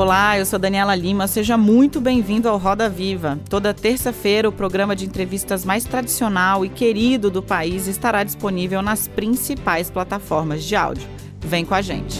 Olá, eu sou Daniela Lima. Seja muito bem-vindo ao Roda Viva. Toda terça-feira, o programa de entrevistas mais tradicional e querido do país estará disponível nas principais plataformas de áudio. Vem com a gente.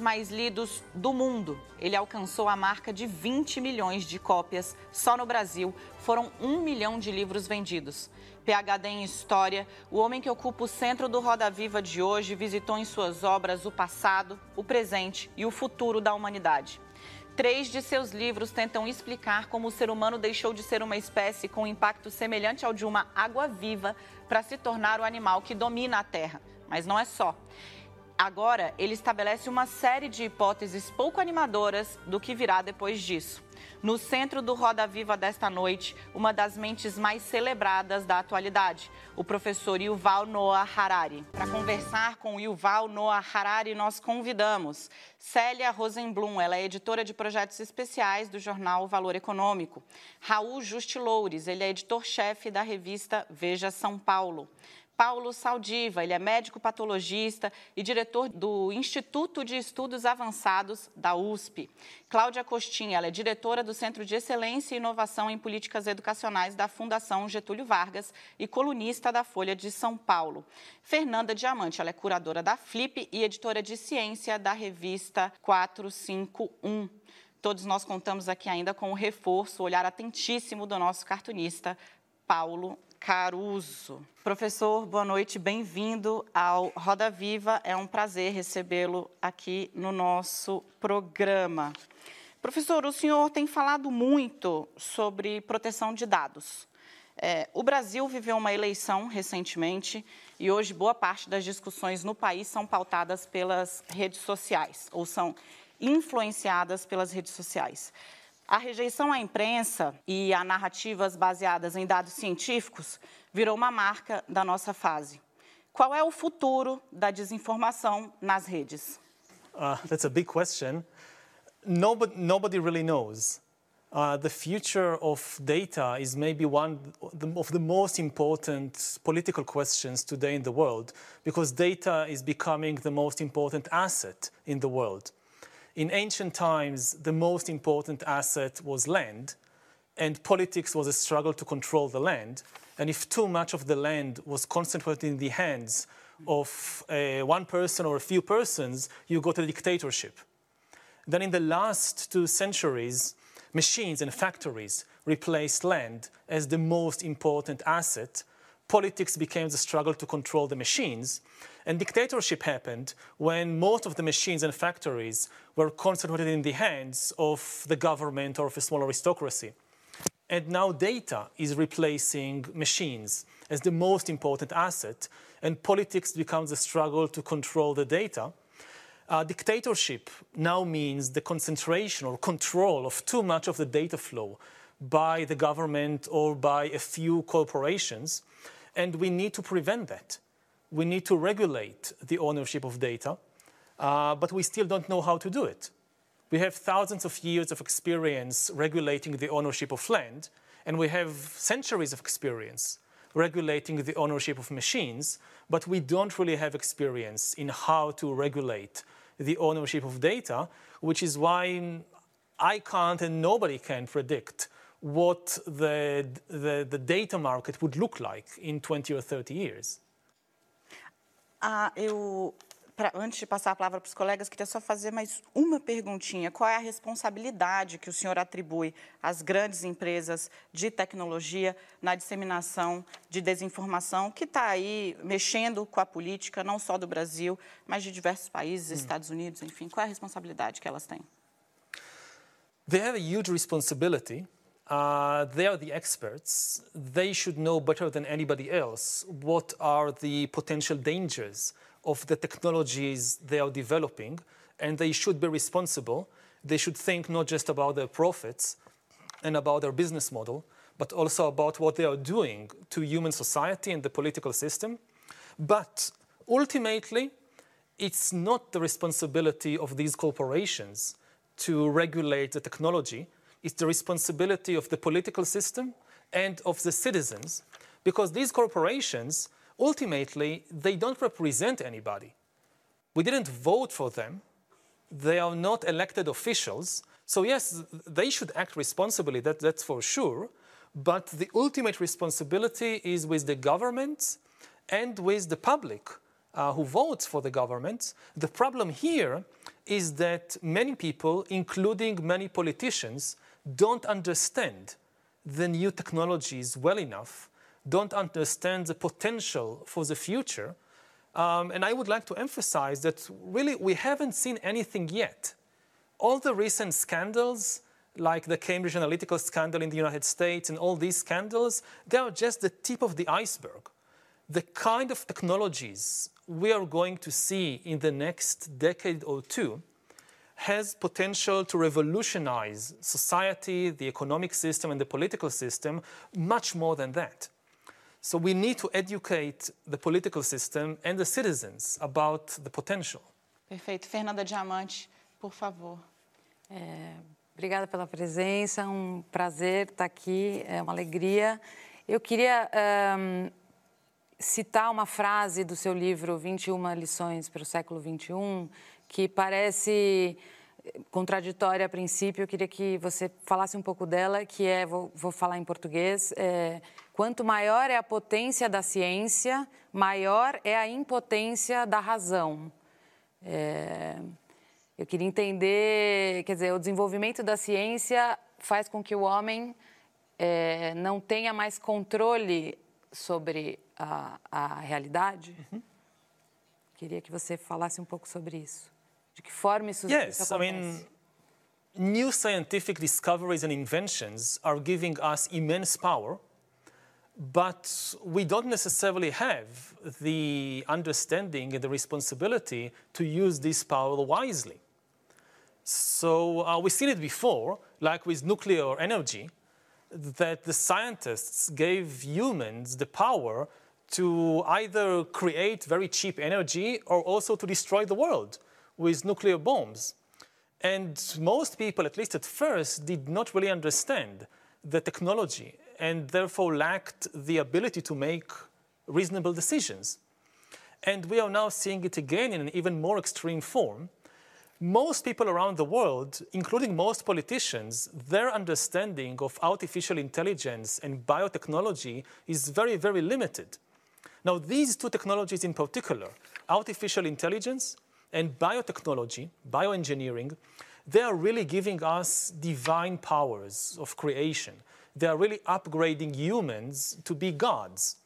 Mais lidos do mundo. Ele alcançou a marca de 20 milhões de cópias só no Brasil. Foram um milhão de livros vendidos. PhD em História, o homem que ocupa o centro do Roda Viva de hoje visitou em suas obras o passado, o presente e o futuro da humanidade. Três de seus livros tentam explicar como o ser humano deixou de ser uma espécie com impacto semelhante ao de uma água viva para se tornar o animal que domina a Terra. Mas não é só. Agora, ele estabelece uma série de hipóteses pouco animadoras do que virá depois disso. No centro do Roda Viva desta noite, uma das mentes mais celebradas da atualidade, o professor Yuval Noah Harari. Para conversar com Yuval Noah Harari, nós convidamos Célia Rosenblum, ela é editora de projetos especiais do jornal Valor Econômico. Raul Justiloures, ele é editor-chefe da revista Veja São Paulo. Paulo Saldiva, ele é médico patologista e diretor do Instituto de Estudos Avançados da USP. Cláudia Costinha, ela é diretora do Centro de Excelência e Inovação em Políticas Educacionais da Fundação Getúlio Vargas e colunista da Folha de São Paulo. Fernanda Diamante, ela é curadora da Flip e editora de ciência da revista 451. Todos nós contamos aqui ainda com o reforço, o olhar atentíssimo do nosso cartunista Paulo Caruso. Professor, boa noite, bem-vindo ao Roda Viva. É um prazer recebê-lo aqui no nosso programa. Professor, o senhor tem falado muito sobre proteção de dados. É, o Brasil viveu uma eleição recentemente e hoje boa parte das discussões no país são pautadas pelas redes sociais ou são influenciadas pelas redes sociais. A rejeição à imprensa e a narrativas baseadas em dados científicos virou uma marca da nossa fase. Qual é o futuro da desinformação nas redes? Uh, that's a big question. Nobody, nobody really knows. Uh, the future of data is maybe one of the most important political questions today in the world because data is becoming the most important asset in the world. In ancient times, the most important asset was land, and politics was a struggle to control the land. And if too much of the land was concentrated in the hands of uh, one person or a few persons, you got a dictatorship. Then, in the last two centuries, machines and factories replaced land as the most important asset. Politics became the struggle to control the machines. And dictatorship happened when most of the machines and factories were concentrated in the hands of the government or of a small aristocracy. And now data is replacing machines as the most important asset, and politics becomes a struggle to control the data. Uh, dictatorship now means the concentration or control of too much of the data flow by the government or by a few corporations, and we need to prevent that we need to regulate the ownership of data, uh, but we still don't know how to do it. We have thousands of years of experience regulating the ownership of land, and we have centuries of experience regulating the ownership of machines, but we don't really have experience in how to regulate the ownership of data, which is why I can't and nobody can predict what the, the, the data market would look like in 20 or 30 years. Ah, eu, pra, antes de passar a palavra para os colegas, queria só fazer mais uma perguntinha. Qual é a responsabilidade que o senhor atribui às grandes empresas de tecnologia na disseminação de desinformação que está aí mexendo com a política, não só do Brasil, mas de diversos países, hum. Estados Unidos, enfim? Qual é a responsabilidade que elas têm? They have a huge responsibility Uh, they are the experts. They should know better than anybody else what are the potential dangers of the technologies they are developing, and they should be responsible. They should think not just about their profits and about their business model, but also about what they are doing to human society and the political system. But Ultimately, it's not the responsibility of these corporations to regulate the technology. It's the responsibility of the political system and of the citizens, because these corporations, ultimately, they don't represent anybody. We didn't vote for them. They are not elected officials. So yes, they should act responsibly, that, that's for sure. But the ultimate responsibility is with the government and with the public uh, who votes for the government. The problem here is that many people, including many politicians, don't understand the new technologies well enough, don't understand the potential for the future. Um, and I would like to emphasize that really we haven't seen anything yet. All the recent scandals, like the Cambridge Analytica scandal in the United States and all these scandals, they are just the tip of the iceberg. The kind of technologies we are going to see in the next decade or two has potential to revolutionize society, the economic system, and the political system much more than that. So we need to educate the political system and the citizens about the potential. Perfeito. Fernanda Diamante, por favor. É, obrigada pela presença, um prazer estar aqui, é uma alegria. Eu queria um, citar uma frase do seu livro 21 lições para o século 21, que parece contraditória a princípio. Eu queria que você falasse um pouco dela, que é, vou, vou falar em português, é, quanto maior é a potência da ciência, maior é a impotência da razão. É, eu queria entender, quer dizer, o desenvolvimento da ciência faz com que o homem é, não tenha mais controle sobre a, a realidade. Uhum. Queria que você falasse um pouco sobre isso. De que forma isso, yes, isso acontece? I mean, new scientific discoveries and inventions are giving us immense power, but we don't necessarily have the understanding and the responsibility to use this power wisely. So uh, we've seen it before, like with nuclear energy, that the scientists gave humans the power to either create very cheap energy or also to destroy the world with nuclear bombs. And most people, at least at first, did not really understand the technology and therefore lacked the ability to make reasonable decisions. And we are now seeing it again in an even more extreme form. Most people around the world, including most politicians, their understanding of artificial intelligence and biotechnology is very, very limited. Now, these two technologies in particular, artificial intelligence and biotechnology, bioengineering, they are really giving us divine powers of creation. They are really upgrading humans to be gods.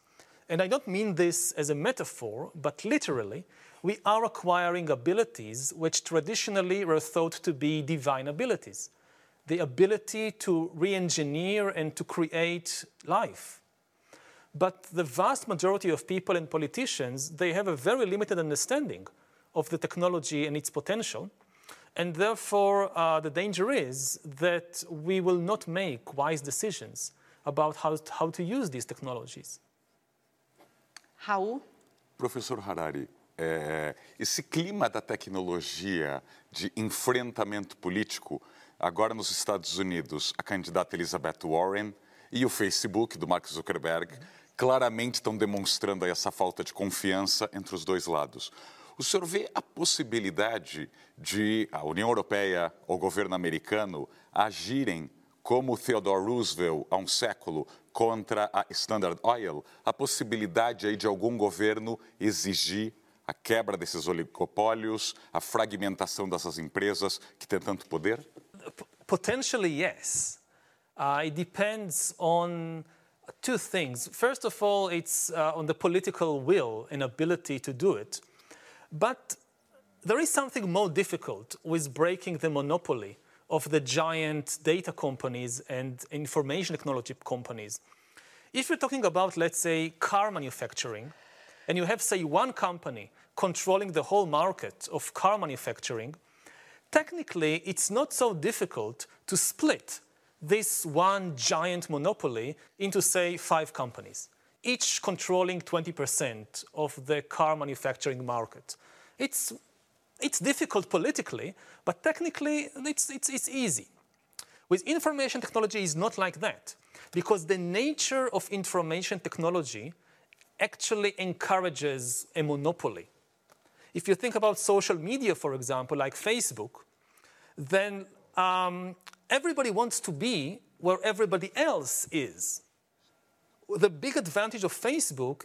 And I don't mean this as a metaphor, but literally, we are acquiring abilities which traditionally were thought to be divine abilities. The ability to re engineer and to create life. But the vast majority of people and politicians, they have a very limited understanding of the technology and its potential. And therefore, uh, the danger is that we will not make wise decisions about how, how to use these technologies. Raul? Professor Harari, é, esse clima da tecnologia de enfrentamento político, agora nos Estados Unidos, a candidata Elizabeth Warren e o Facebook do Mark Zuckerberg claramente estão demonstrando essa falta de confiança entre os dois lados. O senhor vê a possibilidade de a União Europeia ou o governo americano agirem como Theodore Roosevelt há um século contra a Standard Oil, a possibilidade aí de algum governo exigir a quebra desses oligopólios, a fragmentação dessas empresas que têm tanto poder? Potentially, yes. Uh, it depends on two things. First of all, it's uh, on the political will and ability to do it. But there is something more difficult with breaking the monopoly of the giant data companies and information technology companies. If you're talking about, let's say, car manufacturing, and you have, say, one company controlling the whole market of car manufacturing, technically it's not so difficult to split this one giant monopoly into, say, five companies. Each controlling 20% of the car manufacturing market. It's, it's difficult politically, but technically it's, it's, it's easy. With information technology is not like that because the nature of information technology actually encourages a monopoly. If you think about social media, for example, like Facebook, then um, everybody wants to be where everybody else is. The big advantage of Facebook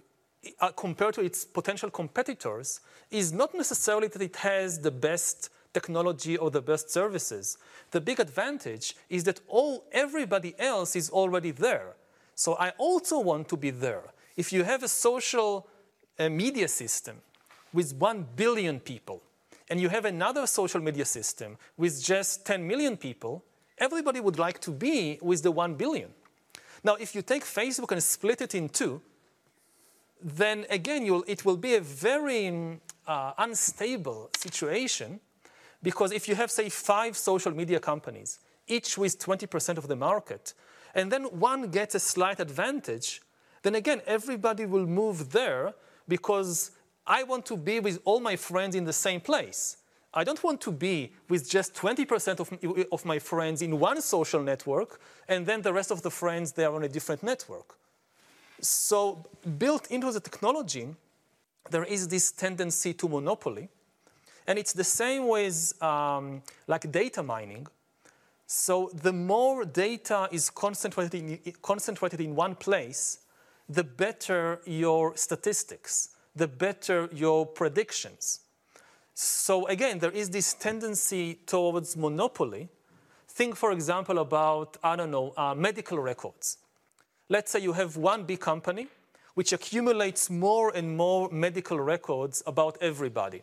uh, compared to its potential competitors is not necessarily that it has the best technology or the best services. The big advantage is that all everybody else is already there. So I also want to be there. If you have a social uh, media system with 1 billion people, and you have another social media system with just 10 million people, everybody would like to be with the 1 billion. Now, if you take Facebook and split it in two, then again, it will be a very uh, unstable situation because if you have, say, five social media companies, each with 20% of the market, and then one gets a slight advantage, then again, everybody will move there because I want to be with all my friends in the same place. I don't want to be with just 20% of, of my friends in one social network, and then the rest of the friends, they are on a different network. So built into the technology, there is this tendency to monopoly. And it's the same with um, like data mining. So the more data is concentrated in, concentrated in one place, the better your statistics the better your predictions. So again, there is this tendency towards monopoly. Think, for example, about, I don't know, uh, medical records. Let's say you have one big company which accumulates more and more medical records about everybody.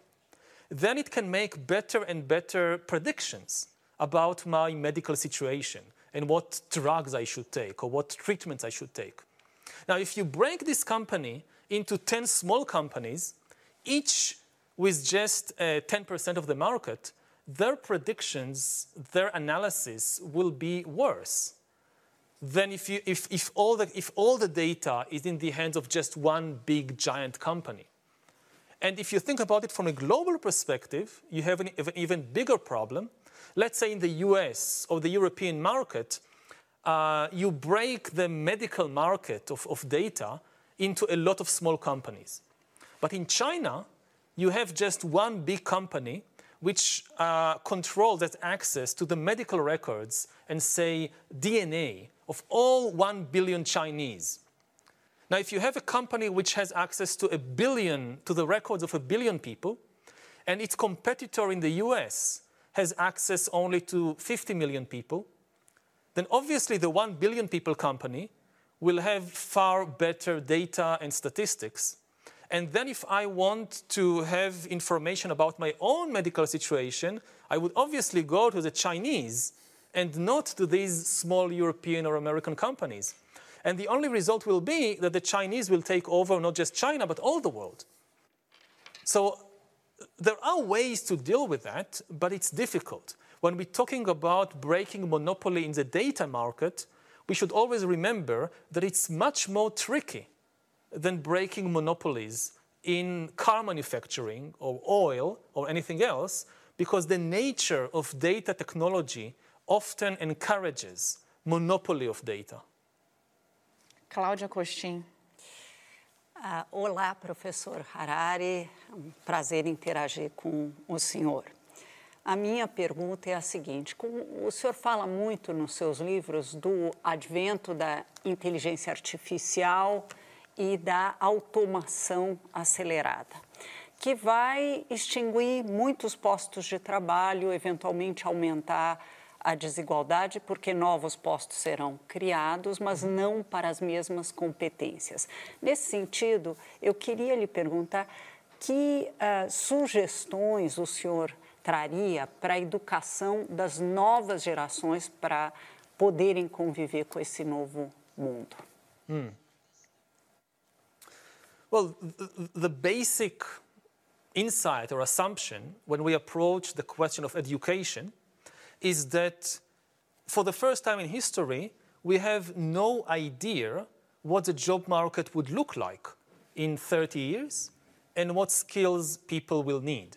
Then it can make better and better predictions about my medical situation and what drugs I should take or what treatments I should take. Now, if you break this company into 10 small companies, each with just uh, 10% of the market, their predictions, their analysis will be worse than if, you, if, if, all the, if all the data is in the hands of just one big giant company. And if you think about it from a global perspective, you have an, an even bigger problem. Let's say in the US or the European market, uh, you break the medical market of, of data into a lot of small companies. But in China, you have just one big company which uh, controls that access to the medical records and say DNA of all 1 billion Chinese. Now, if you have a company which has access to a billion, to the records of a billion people, and its competitor in the US has access only to 50 million people, then obviously the 1 billion people company will have far better data and statistics. And then if I want to have information about my own medical situation, I would obviously go to the Chinese and not to these small European or American companies. And the only result will be that the Chinese will take over not just China, but all the world. So there are ways to deal with that, but it's difficult. When we're talking about breaking monopoly in the data market, we should always remember that it's much more tricky than breaking monopolies in car manufacturing or oil or anything else because the nature of data technology often encourages monopoly of data. Cláudia Costin. Uh, olá, professor Harari. Um prazer interagir com o senhor. A minha pergunta é a seguinte: o senhor fala muito nos seus livros do advento da inteligência artificial e da automação acelerada, que vai extinguir muitos postos de trabalho, eventualmente aumentar a desigualdade, porque novos postos serão criados, mas não para as mesmas competências. Nesse sentido, eu queria lhe perguntar que uh, sugestões o senhor traria para a educação das novas gerações para poderem conviver com esse novo mundo? Hmm. Well, the basic insight or assumption when we approach the question of education is that for the first time in history, we have no idea what the job market would look like in 30 years and what skills people will need.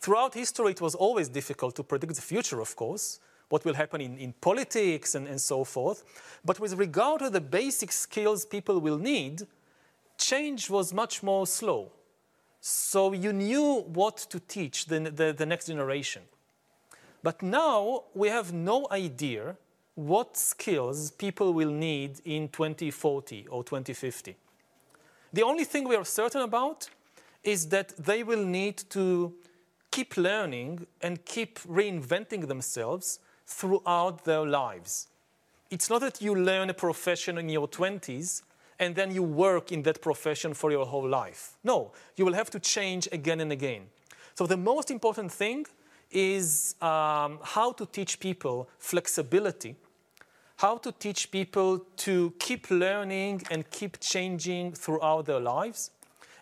Throughout history, it was always difficult to predict the future, of course, what will happen in, in politics and, and so forth. But with regard to the basic skills people will need, change was much more slow. So you knew what to teach the, the, the next generation. But now we have no idea what skills people will need in 2040 or 2050. The only thing we are certain about is that they will need to keep learning and keep reinventing themselves throughout their lives. It's not that you learn a profession in your 20s and then you work in that profession for your whole life. No, you will have to change again and again. So the most important thing is um, how to teach people flexibility, how to teach people to keep learning and keep changing throughout their lives.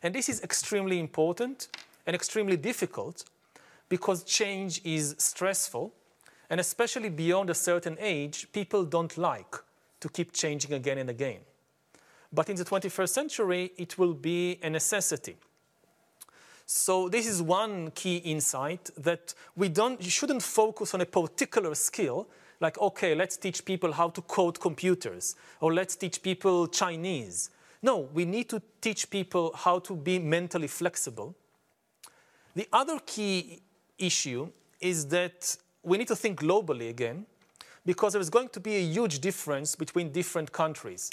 And this is extremely important and extremely difficult because change is stressful. And especially beyond a certain age, people don't like to keep changing again and again. But in the 21st century, it will be a necessity. So this is one key insight that we don't, you shouldn't focus on a particular skill, like, okay, let's teach people how to code computers, or let's teach people Chinese. No, we need to teach people how to be mentally flexible. The other key issue is that we need to think globally again, because there is going to be a huge difference between different countries.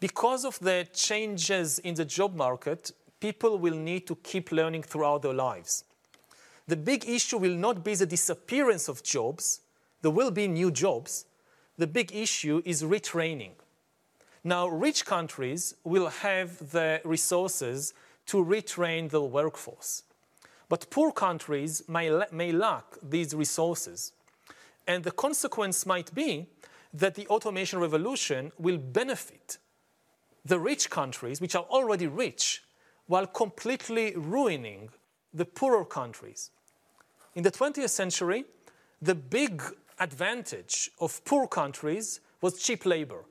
Because of the changes in the job market, people will need to keep learning throughout their lives. The big issue will not be the disappearance of jobs, there will be new jobs. The big issue is retraining. Now, rich countries will have the resources to retrain the workforce. But poor countries may, may lack these resources. And the consequence might be that the automation revolution will benefit the rich countries, which are already rich, while completely ruining the poorer countries. In the 20th century, the big advantage of poor countries was cheap labor.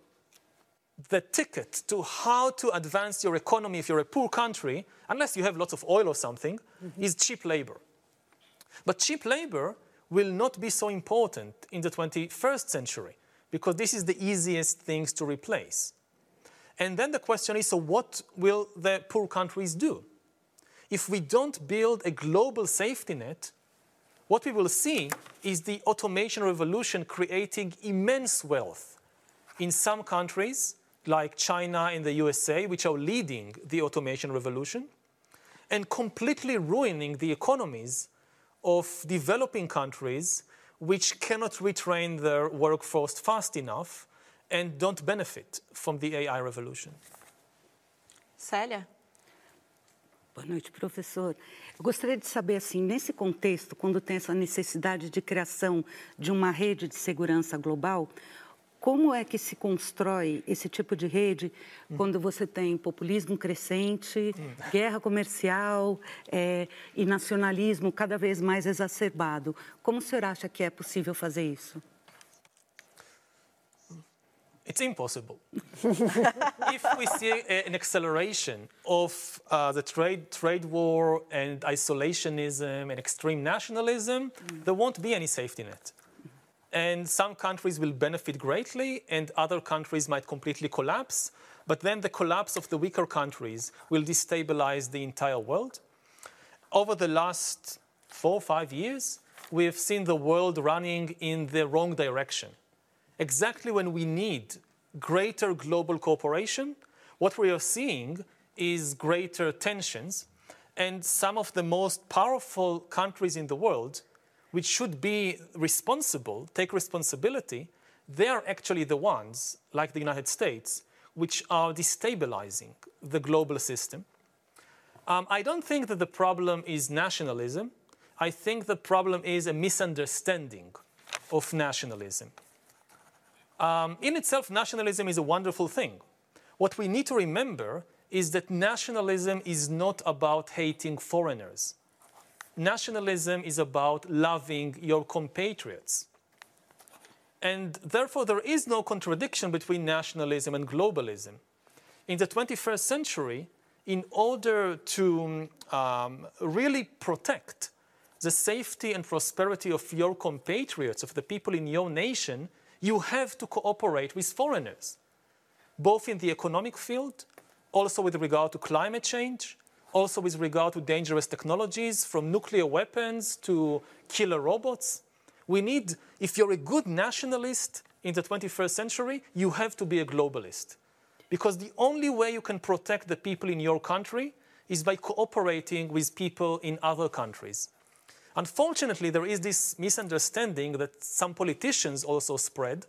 The ticket to how to advance your economy if you're a poor country, unless you have lots of oil or something, mm-hmm. is cheap labor. But cheap labor will not be so important in the 21st century because this is the easiest things to replace. And then the question is so, what will the poor countries do? If we don't build a global safety net, what we will see is the automation revolution creating immense wealth in some countries, like China and the USA, which are leading the automation revolution, and completely ruining the economies of developing countries which cannot retrain their workforce fast enough and don't benefit from the AI revolution. Célia? Boa noite, professor. Eu gostaria de saber, assim, nesse contexto, quando tem essa necessidade de criação de uma rede de segurança global, como é que se constrói esse tipo de rede hum. quando você tem populismo crescente, hum. guerra comercial é, e nacionalismo cada vez mais exacerbado? Como o senhor acha que é possível fazer isso? It's impossible. if we see an acceleration of uh, the trade, trade war and isolationism and extreme nationalism, mm. there won't be any safety net. And some countries will benefit greatly, and other countries might completely collapse. But then the collapse of the weaker countries will destabilize the entire world. Over the last four or five years, we have seen the world running in the wrong direction exactly when we need greater global cooperation, what we are seeing is greater tensions. And some of the most powerful countries in the world, which should be responsible, take responsibility, they are actually the ones, like the United States, which are destabilizing the global system. Um, I don't think that the problem is nationalism. I think the problem is a misunderstanding of nationalism. Um, in itself, nationalism is a wonderful thing. What we need to remember is that nationalism is not about hating foreigners. Nationalism is about loving your compatriots. And therefore, there is no contradiction between nationalism and globalism. In the 21st century, in order to um, really protect the safety and prosperity of your compatriots, of the people in your nation, you have to cooperate with foreigners, both in the economic field, also with regard to climate change, also with regard to dangerous technologies, from nuclear weapons to killer robots. We need, if you're a good nationalist in the 21st century, you have to be a globalist. Because the only way you can protect the people in your country is by cooperating with people in other countries. Unfortunately, there is this misunderstanding that some politicians also spread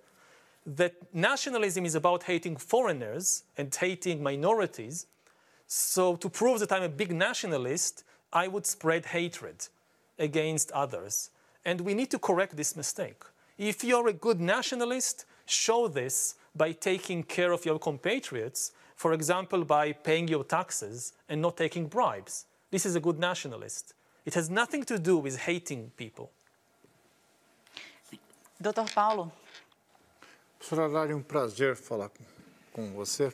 that nationalism is about hating foreigners and hating minorities. So, to prove that I'm a big nationalist, I would spread hatred against others. And we need to correct this mistake. If you're a good nationalist, show this by taking care of your compatriots, for example, by paying your taxes and not taking bribes. This is a good nationalist. It has nothing to do with hating people. Dr. Paulo. Professor Harari, um prazer falar com, com você.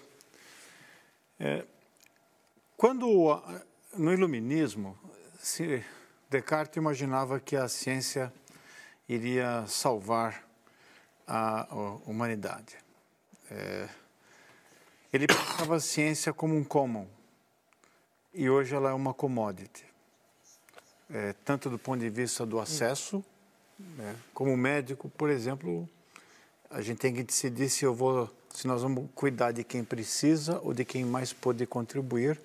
É, quando no iluminismo, Descartes imaginava que a ciência iria salvar a, a humanidade. É, ele pensava a ciência como um common e hoje ela é uma commodity é, tanto do ponto de vista do acesso, né, como médico, por exemplo, a gente tem que decidir se eu vou, se nós vamos cuidar de quem precisa ou de quem mais pode contribuir,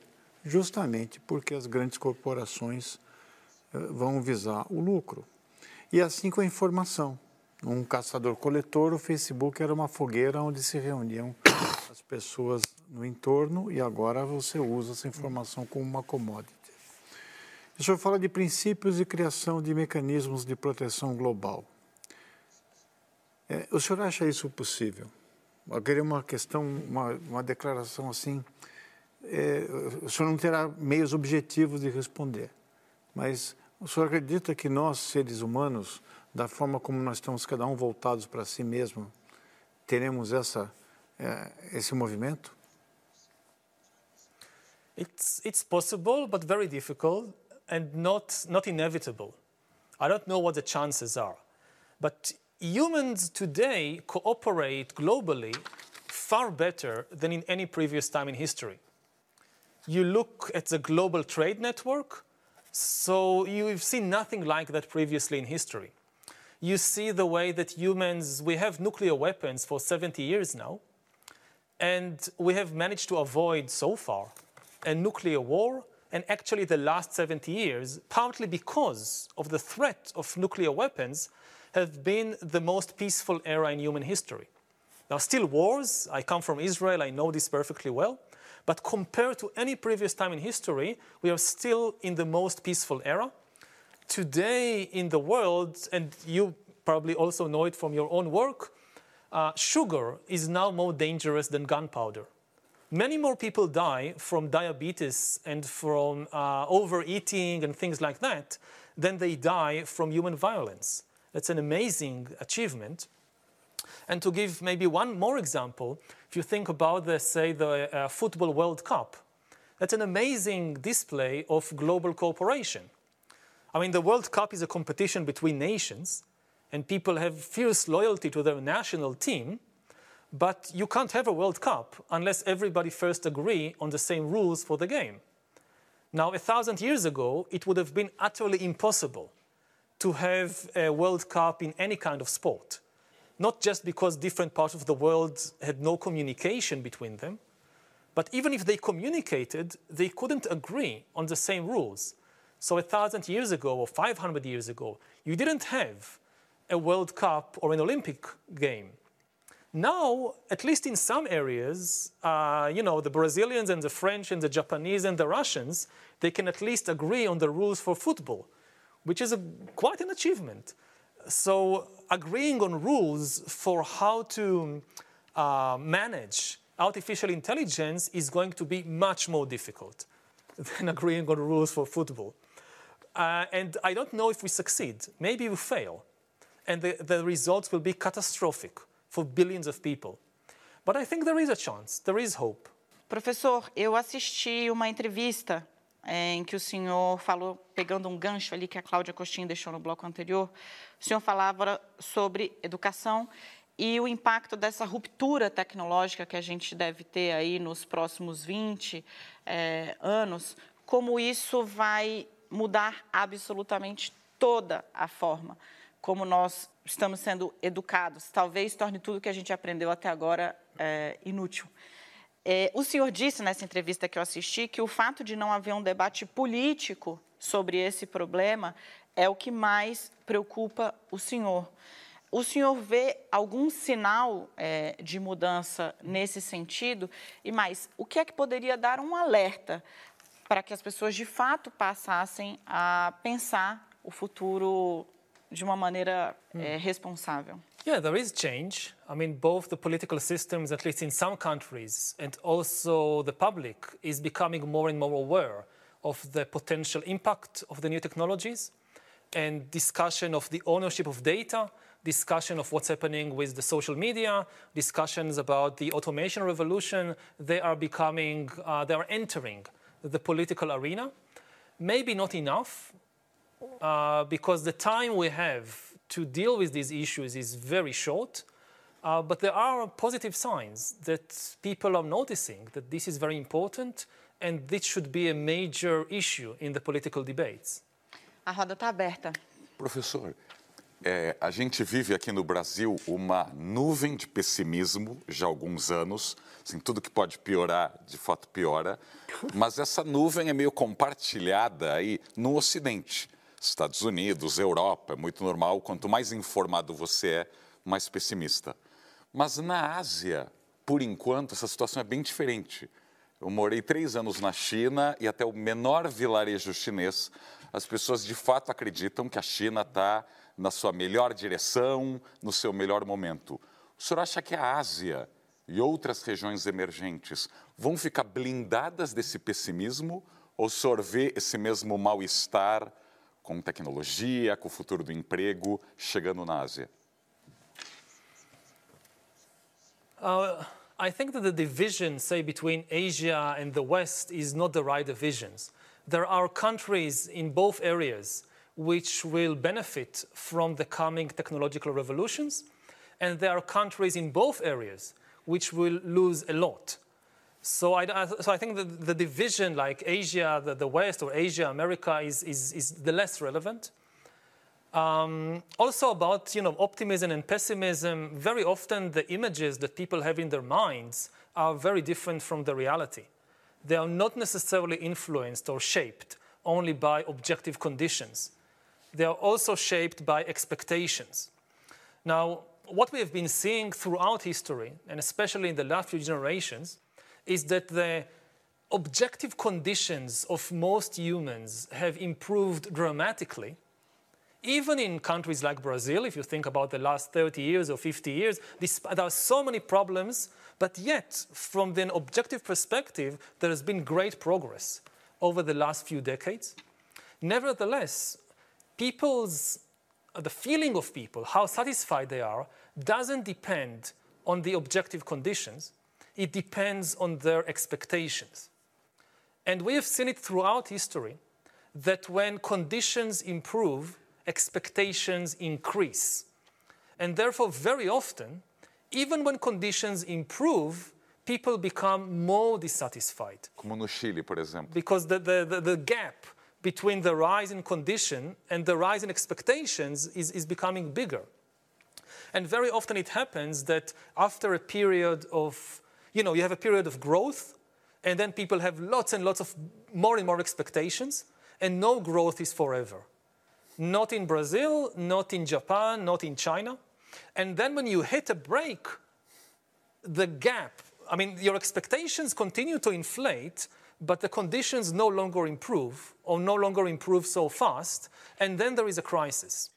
justamente porque as grandes corporações é, vão visar o lucro. E assim com a informação. Um caçador-coletor, o Facebook era uma fogueira onde se reuniam as pessoas no entorno e agora você usa essa informação como uma commodity. O senhor fala de princípios de criação de mecanismos de proteção global. É, o senhor acha isso possível? Eu queria uma questão, uma, uma declaração assim. É, o senhor não terá meios objetivos de responder, mas o senhor acredita que nós, seres humanos, da forma como nós estamos cada um voltados para si mesmo, teremos essa, é, esse movimento? It's, it's possible, but very difficult. And not, not inevitable. I don't know what the chances are. But humans today cooperate globally far better than in any previous time in history. You look at the global trade network, so you've seen nothing like that previously in history. You see the way that humans, we have nuclear weapons for 70 years now, and we have managed to avoid so far a nuclear war and actually the last 70 years, partly because of the threat of nuclear weapons, have been the most peaceful era in human history. There are still wars. I come from Israel, I know this perfectly well. But compared to any previous time in history, we are still in the most peaceful era. Today in the world, and you probably also know it from your own work, uh, sugar is now more dangerous than gunpowder many more people die from diabetes and from uh, overeating and things like that than they die from human violence. That's an amazing achievement. And to give maybe one more example, if you think about the, say, the uh, Football World Cup, that's an amazing display of global cooperation. I mean, the World Cup is a competition between nations, and people have fierce loyalty to their national team. But you can't have a World Cup unless everybody first agree on the same rules for the game. Now, a thousand years ago, it would have been utterly impossible to have a World Cup in any kind of sport. Not just because different parts of the world had no communication between them, but even if they communicated, they couldn't agree on the same rules. So, a thousand years ago or 500 years ago, you didn't have a World Cup or an Olympic game. Now, at least in some areas, uh, you know, the Brazilians and the French and the Japanese and the Russians, they can at least agree on the rules for football, which is a, quite an achievement. So, agreeing on rules for how to uh, manage artificial intelligence is going to be much more difficult than agreeing on rules for football. Uh, and I don't know if we succeed. Maybe we fail. and the, the results will be catastrophic for billions of people. But I think there is a chance, there is hope. Professor, eu assisti uma entrevista é, em que o senhor falou, pegando um gancho ali que a Cláudia Costinho deixou no bloco anterior, o senhor falava sobre educação e o impacto dessa ruptura tecnológica que a gente deve ter aí nos próximos 20 é, anos, como isso vai mudar absolutamente toda a forma como nós estamos sendo educados. Talvez torne tudo que a gente aprendeu até agora é, inútil. É, o senhor disse nessa entrevista que eu assisti que o fato de não haver um debate político sobre esse problema é o que mais preocupa o senhor. O senhor vê algum sinal é, de mudança nesse sentido? E mais, o que é que poderia dar um alerta para que as pessoas de fato passassem a pensar o futuro de uma maneira é, responsável? Yeah, there is change. I mean, both the political systems, at least in some countries, and also the public is becoming more and more aware of the potential impact of the new technologies and discussion of the ownership of data, discussion of what's happening with the social media, discussions about the automation revolution. They are becoming, uh, they are entering the political arena. Maybe not enough, uh, because the time we have to deal with these issues is very short. Uh, but there are positive signs that people are noticing that this is very important and this should be a major issue in the political debates. A roda está aberta. Professor, é, a gente vive aqui no Brasil uma nuvem de pessimismo já há alguns anos. Assim, tudo que pode piorar, de fato piora. Mas essa nuvem é meio compartilhada aí no Ocidente. Estados Unidos, Europa, é muito normal. Quanto mais informado você é, mais pessimista. Mas na Ásia, por enquanto, essa situação é bem diferente. Eu morei três anos na China e até o menor vilarejo chinês, as pessoas de fato acreditam que a China está na sua melhor direção, no seu melhor momento. O senhor acha que a Ásia e outras regiões emergentes vão ficar blindadas desse pessimismo? Ou vê esse mesmo mal-estar com tecnologia, com o futuro do emprego chegando na Ásia? Uh, I think that the division, say, between Asia and the West is not the right division. There are countries in both areas which will benefit from the coming technological revolutions, and there are countries in both areas which will lose a lot. So I, so I think that the division, like Asia, the, the West, or Asia, America, is, is, is the less relevant. Um, also about you know optimism and pessimism. Very often the images that people have in their minds are very different from the reality. They are not necessarily influenced or shaped only by objective conditions. They are also shaped by expectations. Now, what we have been seeing throughout history, and especially in the last few generations, is that the objective conditions of most humans have improved dramatically. Even in countries like Brazil, if you think about the last 30 years or 50 years, there are so many problems, but yet, from an objective perspective, there has been great progress over the last few decades. Nevertheless, people's, uh, the feeling of people, how satisfied they are, doesn't depend on the objective conditions it depends on their expectations. And we have seen it throughout history that when conditions improve, expectations increase. And therefore, very often, even when conditions improve, people become more dissatisfied. Como no Chile, por exemplo. Because the, the, the, the gap between the rise in condition and the rise in expectations is, is becoming bigger. And very often it happens that after a period of you know, you have a period of growth, and then people have lots and lots of more and more expectations, and no growth is forever. Not in Brazil, not in Japan, not in China. And then when you hit a break, the gap, I mean, your expectations continue to inflate, but the conditions no longer improve or no longer improve so fast, and then there is a crisis.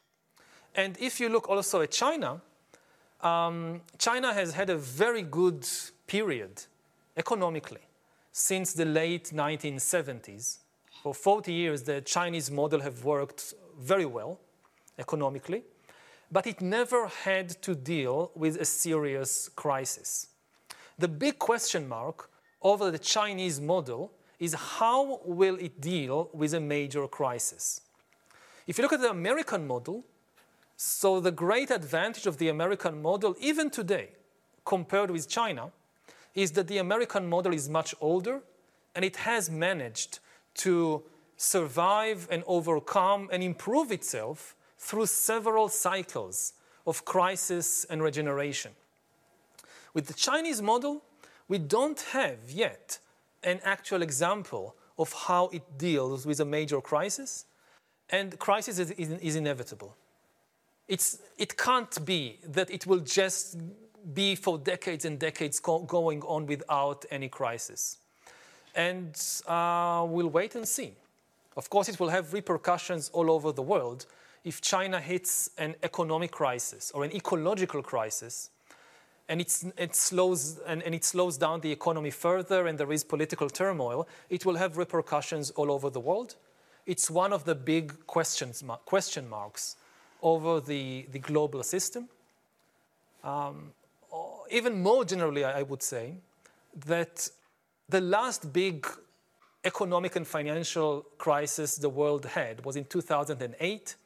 And if you look also at China, um, China has had a very good period economically since the late 1970s. For 40 years, the Chinese model have worked very well economically. but it never had to deal with a serious crisis. The big question mark over the Chinese model is how will it deal with a major crisis? If you look at the American model, so the great advantage of the American model, even today, compared with China, is that the American model is much older and it has managed to survive and overcome and improve itself through several cycles of crisis and regeneration. With the Chinese model, we don't have yet an actual example of how it deals with a major crisis, and crisis is, is, is inevitable. It's, it can't be that it will just be for decades and decades go, going on without any crisis. And uh, we'll wait and see. Of course, it will have repercussions all over the world. If China hits an economic crisis or an ecological crisis, and it, slows, and, and it slows down the economy further and there is political turmoil, it will have repercussions all over the world. It's one of the big questions, question marks over the, the global system. Um, even more generally, I would say that the last big economic and financial crisis the world had was in 2008.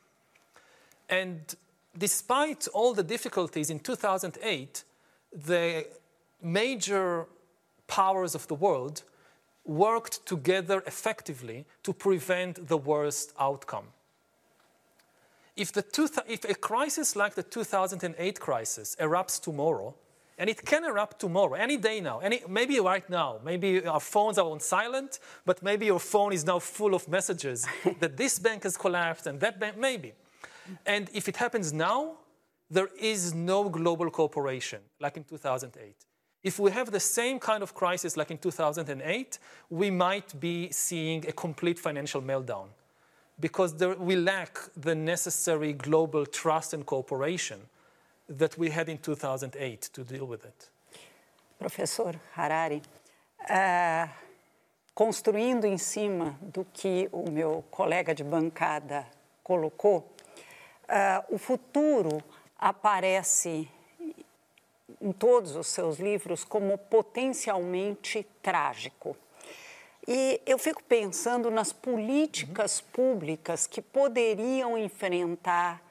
And despite all the difficulties in 2008, the major powers of the world worked together effectively to prevent the worst outcome. If, the if a crisis like the 2008 crisis erupts tomorrow, and it can erupt tomorrow, any day now, any, maybe right now. Maybe our phones are on silent, but maybe your phone is now full of messages that this bank has collapsed and that bank, maybe. And if it happens now, there is no global cooperation like in 2008. If we have the same kind of crisis like in 2008, we might be seeing a complete financial meltdown because there, we lack the necessary global trust and cooperation that we had in 2008 to deal with it. Professor Harari, uh, construindo em cima do que o meu colega de bancada colocou, uh, o futuro aparece em todos os seus livros como potencialmente trágico. E eu fico pensando nas políticas públicas que poderiam enfrentar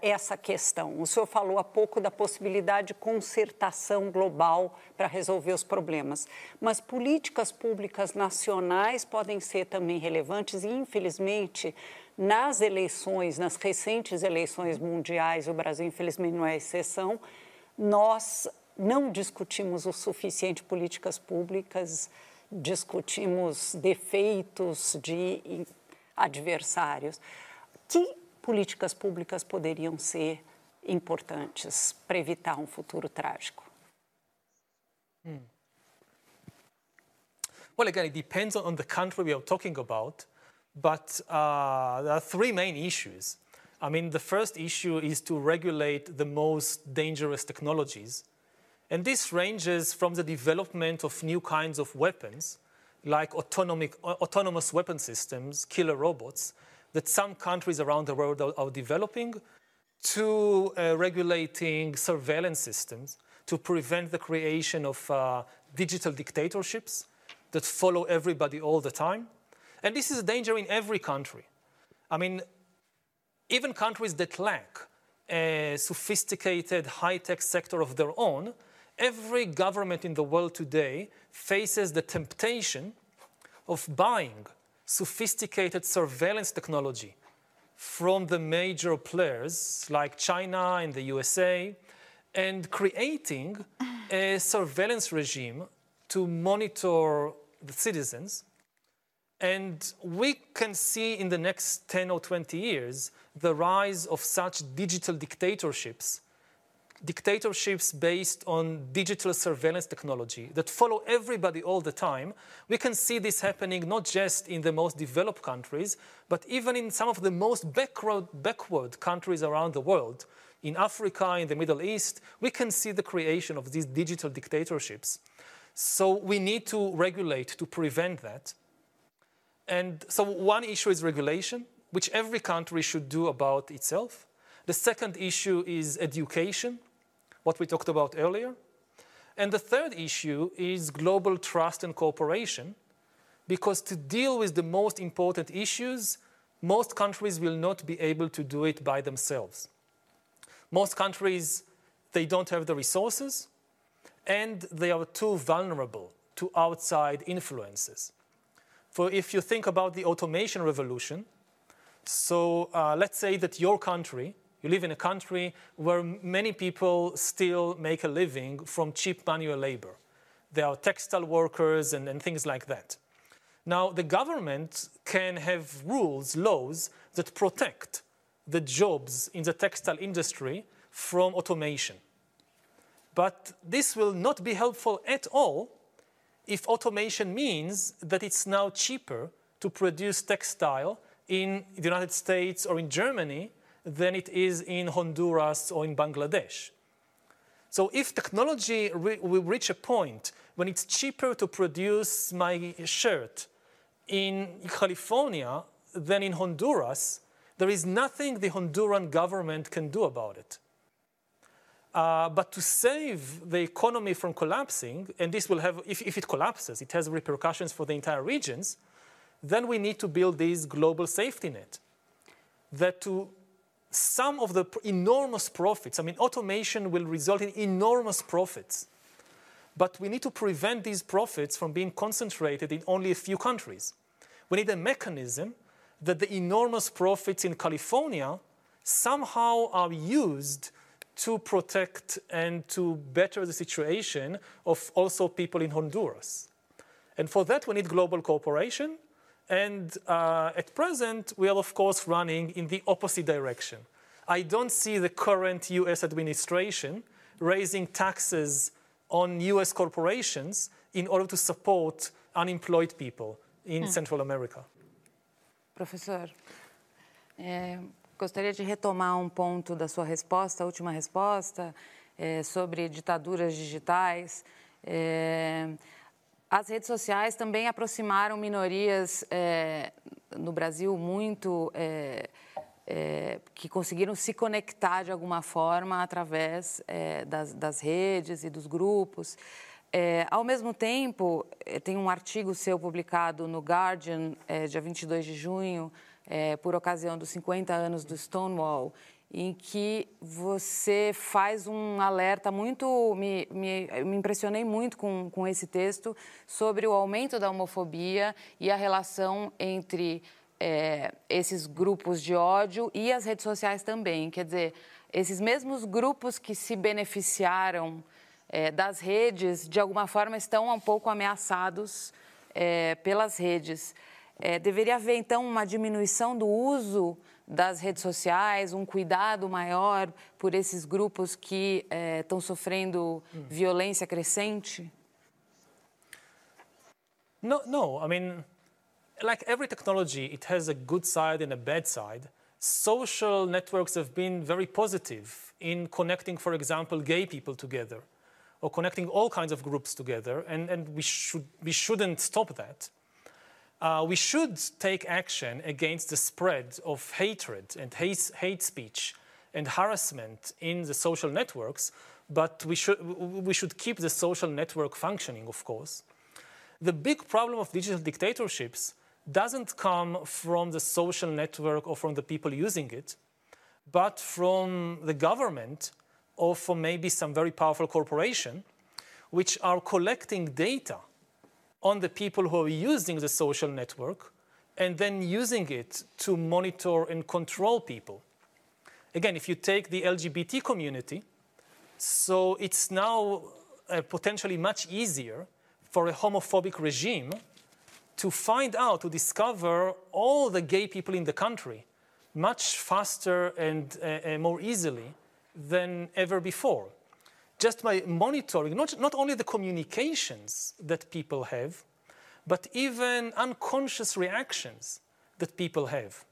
essa questão. O senhor falou há pouco da possibilidade de concertação global para resolver os problemas, mas políticas públicas nacionais podem ser também relevantes e, infelizmente, nas eleições, nas recentes eleições mundiais, o Brasil, infelizmente, não é exceção, nós não discutimos o suficiente políticas públicas, discutimos defeitos de adversários. Que políticas públicas poderiam ser importantes para evitar um futuro trágico? Hmm. Well, again, it depends on the country we are talking about, but uh, there are three main issues. I mean, the first issue is to regulate the most dangerous technologies. And this ranges from the development of new kinds of weapons, like autonomic, autonomous weapon systems, killer robots, that some countries around the world are, are developing to uh, regulating surveillance systems to prevent the creation of uh, digital dictatorships that follow everybody all the time. And this is a danger in every country. I mean, even countries that lack a sophisticated high tech sector of their own, every government in the world today faces the temptation of buying sophisticated surveillance technology from the major players like China and the USA and creating a surveillance regime to monitor the citizens. And we can see in the next 10 or 20 years the rise of such digital dictatorships dictatorships based on digital surveillance technology that follow everybody all the time, we can see this happening not just in the most developed countries, but even in some of the most backward, backward countries around the world. In Africa, in the Middle East, we can see the creation of these digital dictatorships. So we need to regulate to prevent that. And so one issue is regulation, which every country should do about itself. The second issue is education, what we talked about earlier. And the third issue is global trust and cooperation, because to deal with the most important issues, most countries will not be able to do it by themselves. Most countries, they don't have the resources, and they are too vulnerable to outside influences. For if you think about the automation revolution, so uh, let's say that your country, you live in a country where many people still make a living from cheap manual labor. There are textile workers and, and things like that. Now, the government can have rules, laws that protect the jobs in the textile industry from automation. But this will not be helpful at all if automation means that it's now cheaper to produce textile in the United States or in Germany than it is in Honduras or in Bangladesh. So if technology re- will reach a point when it's cheaper to produce my shirt in California than in Honduras, there is nothing the Honduran government can do about it. Uh, but to save the economy from collapsing, and this will have, if, if it collapses, it has repercussions for the entire regions, then we need to build this global safety net. That to some of the enormous profits, I mean, automation will result in enormous profits. But we need to prevent these profits from being concentrated in only a few countries. We need a mechanism that the enormous profits in California somehow are used to protect and to better the situation of also people in Honduras. And for that, we need global cooperation. And uh, at present, we are, of course, running in the opposite direction. I don't see the current US administration raising taxes on US corporations in order to support unemployed people in hum. Central America. Professor, é, gostaria de retomar um ponto da sua resposta, a última resposta, é, sobre ditaduras digitais. É, as redes sociais também aproximaram minorias é, no Brasil muito é, é, que conseguiram se conectar de alguma forma através é, das, das, redes e dos grupos. É, ao mesmo tempo, é, tem um artigo seu publicado no Guardian, dia 22 de junho, por ocasião dos 50 anos do Stonewall, em que você faz um alerta muito. Me, me, me, impressionei muito com, com esse texto sobre o aumento da homofobia e a relação entre é, esses grupos de ódio e as redes sociais também. Quer dizer, esses mesmos grupos que se beneficiaram é, das redes, de alguma forma, estão um pouco ameaçados é, pelas redes. É, deveria haver, então, uma diminuição do uso das redes sociais, um cuidado maior por esses grupos que eh, estão sofrendo violência crescente? No, no. I mean, like every technology, it has a good side and a bad side. Social networks have been very positive in connecting, for example, gay people together, or connecting all kinds of groups together, and, and we, should, we shouldn't stop that uh, we should take action against the spread of hatred and hate, hate speech and harassment in the social networks, but we should, we should keep the social network functioning, of course. The big problem of digital dictatorships doesn't come from the social network or from the people using it, but from the government or from maybe some very powerful corporation which are collecting data on the people who are using the social network and then using it to monitor and control people. Again, if you take the LGBT community, so it's now uh, potentially much easier for a homophobic regime to find out, to discover all the gay people in the country much faster and uh, more easily than ever before just by monitoring not, not only the communications that people have, but even unconscious reactions that people have.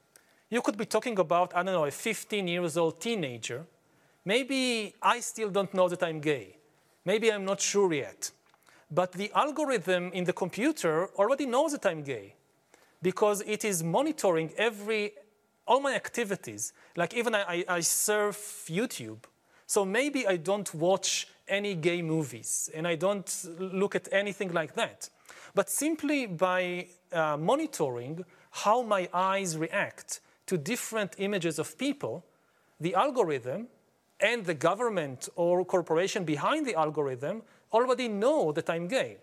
You could be talking about, I don't know, a 15 years old teenager. Maybe I still don't know that I'm gay. Maybe I'm not sure yet. But the algorithm in the computer already knows that I'm gay because it is monitoring every all my activities, like even I, I surf YouTube, so maybe I don't watch any gay movies and I don't look at anything like that. But simply by uh, monitoring how my eyes react to different images of people, the algorithm and the government or corporation behind the algorithm already know that I'm gay.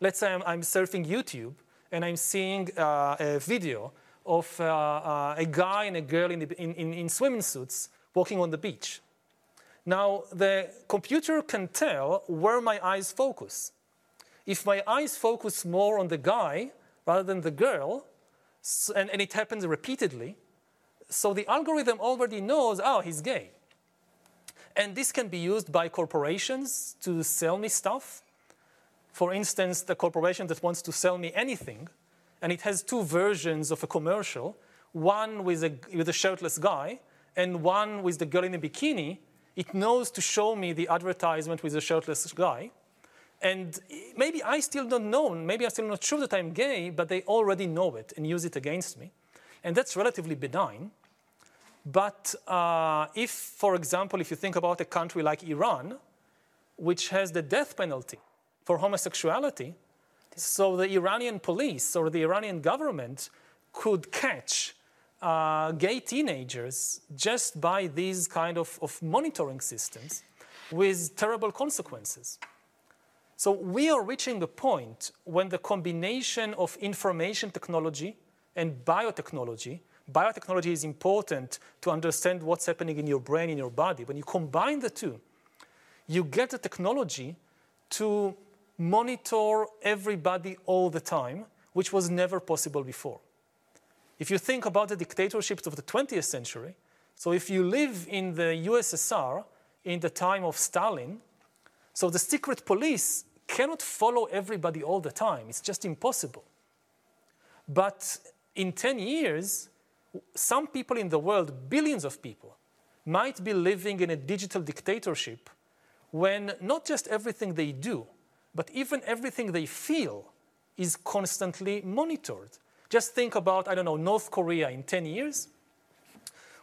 Let's say I'm, I'm surfing YouTube and I'm seeing uh, a video of uh, uh, a guy and a girl in, the, in, in, in swimming suits walking on the beach. Now, the computer can tell where my eyes focus. If my eyes focus more on the guy rather than the girl, and, and it happens repeatedly, so the algorithm already knows, oh, he's gay. And this can be used by corporations to sell me stuff. For instance, the corporation that wants to sell me anything, and it has two versions of a commercial one with a, with a shirtless guy, and one with the girl in a bikini. It knows to show me the advertisement with the shirtless guy. And maybe I still don't know, maybe I'm still not sure that I'm gay, but they already know it and use it against me. And that's relatively benign. But uh, if, for example, if you think about a country like Iran, which has the death penalty for homosexuality, so the Iranian police or the Iranian government could catch uh, gay teenagers just by these kind of, of monitoring systems with terrible consequences. So we are reaching a point when the combination of information technology and biotechnology biotechnology is important to understand what's happening in your brain, in your body. When you combine the two, you get the technology to monitor everybody all the time, which was never possible before. If you think about the dictatorships of the 20th century, so if you live in the USSR in the time of Stalin, so the secret police cannot follow everybody all the time. It's just impossible. But in 10 years, some people in the world, billions of people, might be living in a digital dictatorship when not just everything they do, but even everything they feel is constantly monitored. Just think about, I don't know, North Korea in 10 years,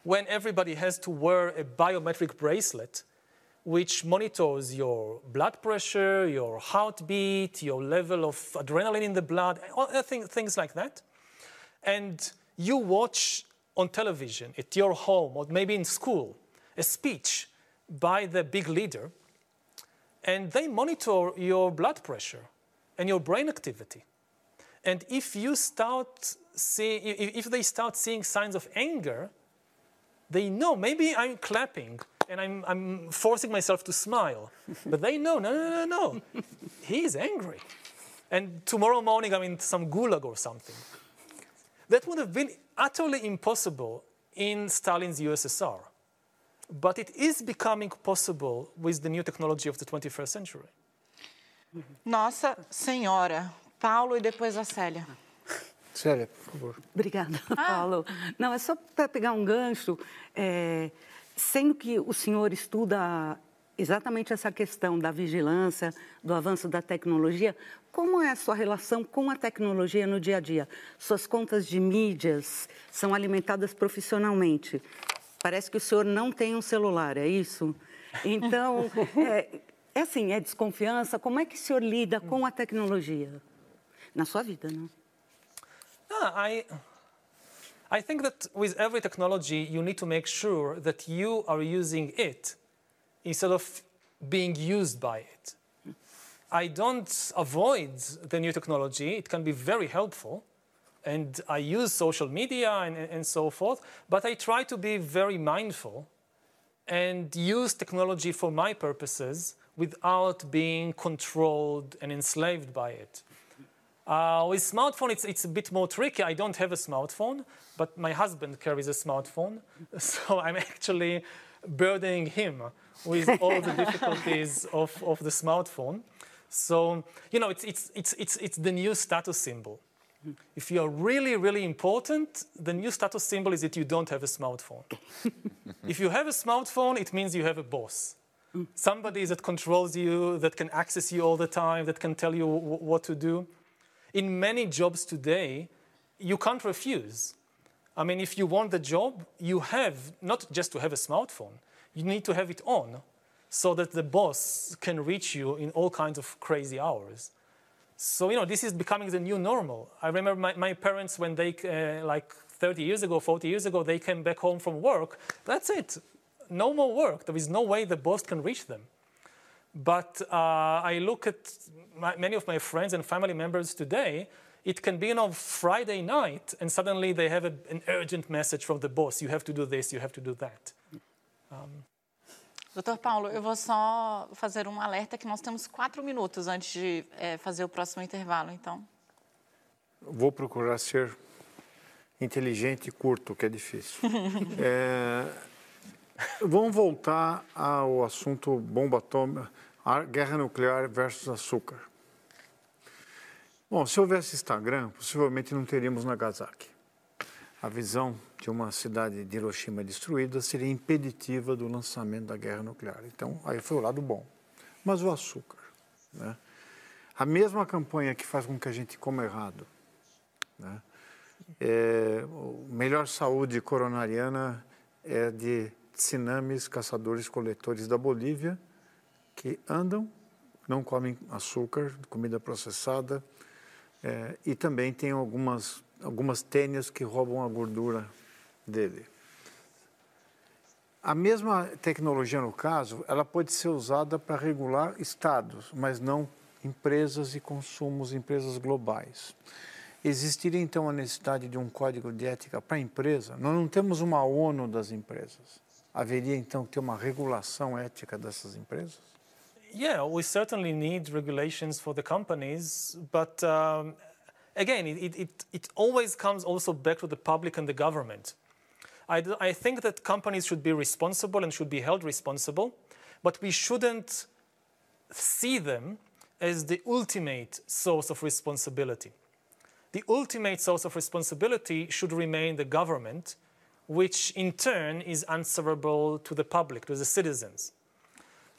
when everybody has to wear a biometric bracelet which monitors your blood pressure, your heartbeat, your level of adrenaline in the blood, uh, things like that. And you watch on television at your home or maybe in school a speech by the big leader, and they monitor your blood pressure and your brain activity. And if you start seeing, if they start seeing signs of anger, they know maybe I'm clapping and I'm, I'm forcing myself to smile. but they know, no, no, no, no. He's angry. And tomorrow morning I'm in some gulag or something. That would have been utterly impossible in Stalin's USSR. But it is becoming possible with the new technology of the 21st century. Nossa Senhora. Paulo e depois a Célia. Célia, por favor. Obrigada, ah. Paulo. Não, é só para pegar um gancho. É, sendo que o senhor estuda exatamente essa questão da vigilância, do avanço da tecnologia, como é a sua relação com a tecnologia no dia a dia? Suas contas de mídias são alimentadas profissionalmente. Parece que o senhor não tem um celular, é isso? Então, é, é assim, é desconfiança. Como é que o senhor lida com a tecnologia na sua vida, né? Ah, I, I think that with every technology, you need to make sure that you are using it instead of being used by it. I don't avoid the new technology. It can be very helpful. And I use social media and, and so forth, but I try to be very mindful and use technology for my purposes without being controlled and enslaved by it. Uh, with smartphone, it's, it's a bit more tricky. I don't have a smartphone, but my husband carries a smartphone, so I'm actually burdening him with all the difficulties of, of the smartphone. So, you know, it's, it's, it's, it's, it's the new status symbol. If you are really, really important, the new status symbol is that you don't have a smartphone. if you have a smartphone, it means you have a boss. Somebody that controls you, that can access you all the time, that can tell you what to do. In many jobs today, you can't refuse. I mean, if you want the job, you have not just to have a smartphone, you need to have it on so that the boss can reach you in all kinds of crazy hours. So, you know, this is becoming the new normal. I remember my, my parents when they, uh, like 30 years ago, 40 years ago, they came back home from work. That's it. No more work. There is no way the boss can reach them. But uh, I look at my, many of my friends and family members today, it can be you know, Friday night, and suddenly they have a, an urgent message from the boss. You have to do this, you have to do that. Um, Doutor Paulo, eu vou só fazer um alerta que nós temos quatro minutos antes de é, fazer o próximo intervalo, então. Vou procurar ser inteligente e curto, que é difícil. é, vamos voltar ao assunto bomba atômica, guerra nuclear versus açúcar. Bom, se houvesse Instagram, possivelmente não teríamos Nagasaki. A visão de uma cidade de Hiroshima destruída seria impeditiva do lançamento da guerra nuclear. Então, aí foi o lado bom. Mas o açúcar, né? A mesma campanha que faz com que a gente coma errado, né? É, melhor saúde coronariana é de tsinamis, caçadores-coletores da Bolívia, que andam, não comem açúcar, comida processada, é, e também tem algumas, algumas tênias que roubam a gordura dele. A mesma tecnologia, no caso, ela pode ser usada para regular estados, mas não empresas e consumos, empresas globais. Existiria então a necessidade de um código de ética para a empresa? Nós não temos uma ONU das empresas. Haveria então que ter uma regulação ética dessas empresas? Yeah, we certainly need regulations for the companies, but um, again, it, it, it always comes also back to the public and the government. I, I think that companies should be responsible and should be held responsible, but we shouldn't see them as the ultimate source of responsibility. The ultimate source of responsibility should remain the government, which in turn is answerable to the public, to the citizens.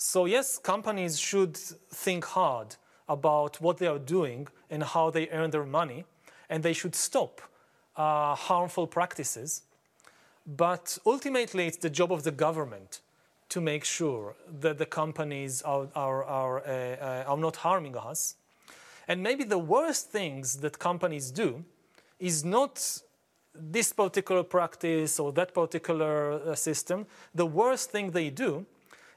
So, yes, companies should think hard about what they are doing and how they earn their money, and they should stop uh, harmful practices. But ultimately, it's the job of the government to make sure that the companies are, are, are, uh, uh, are not harming us. And maybe the worst things that companies do is not this particular practice or that particular uh, system. The worst thing they do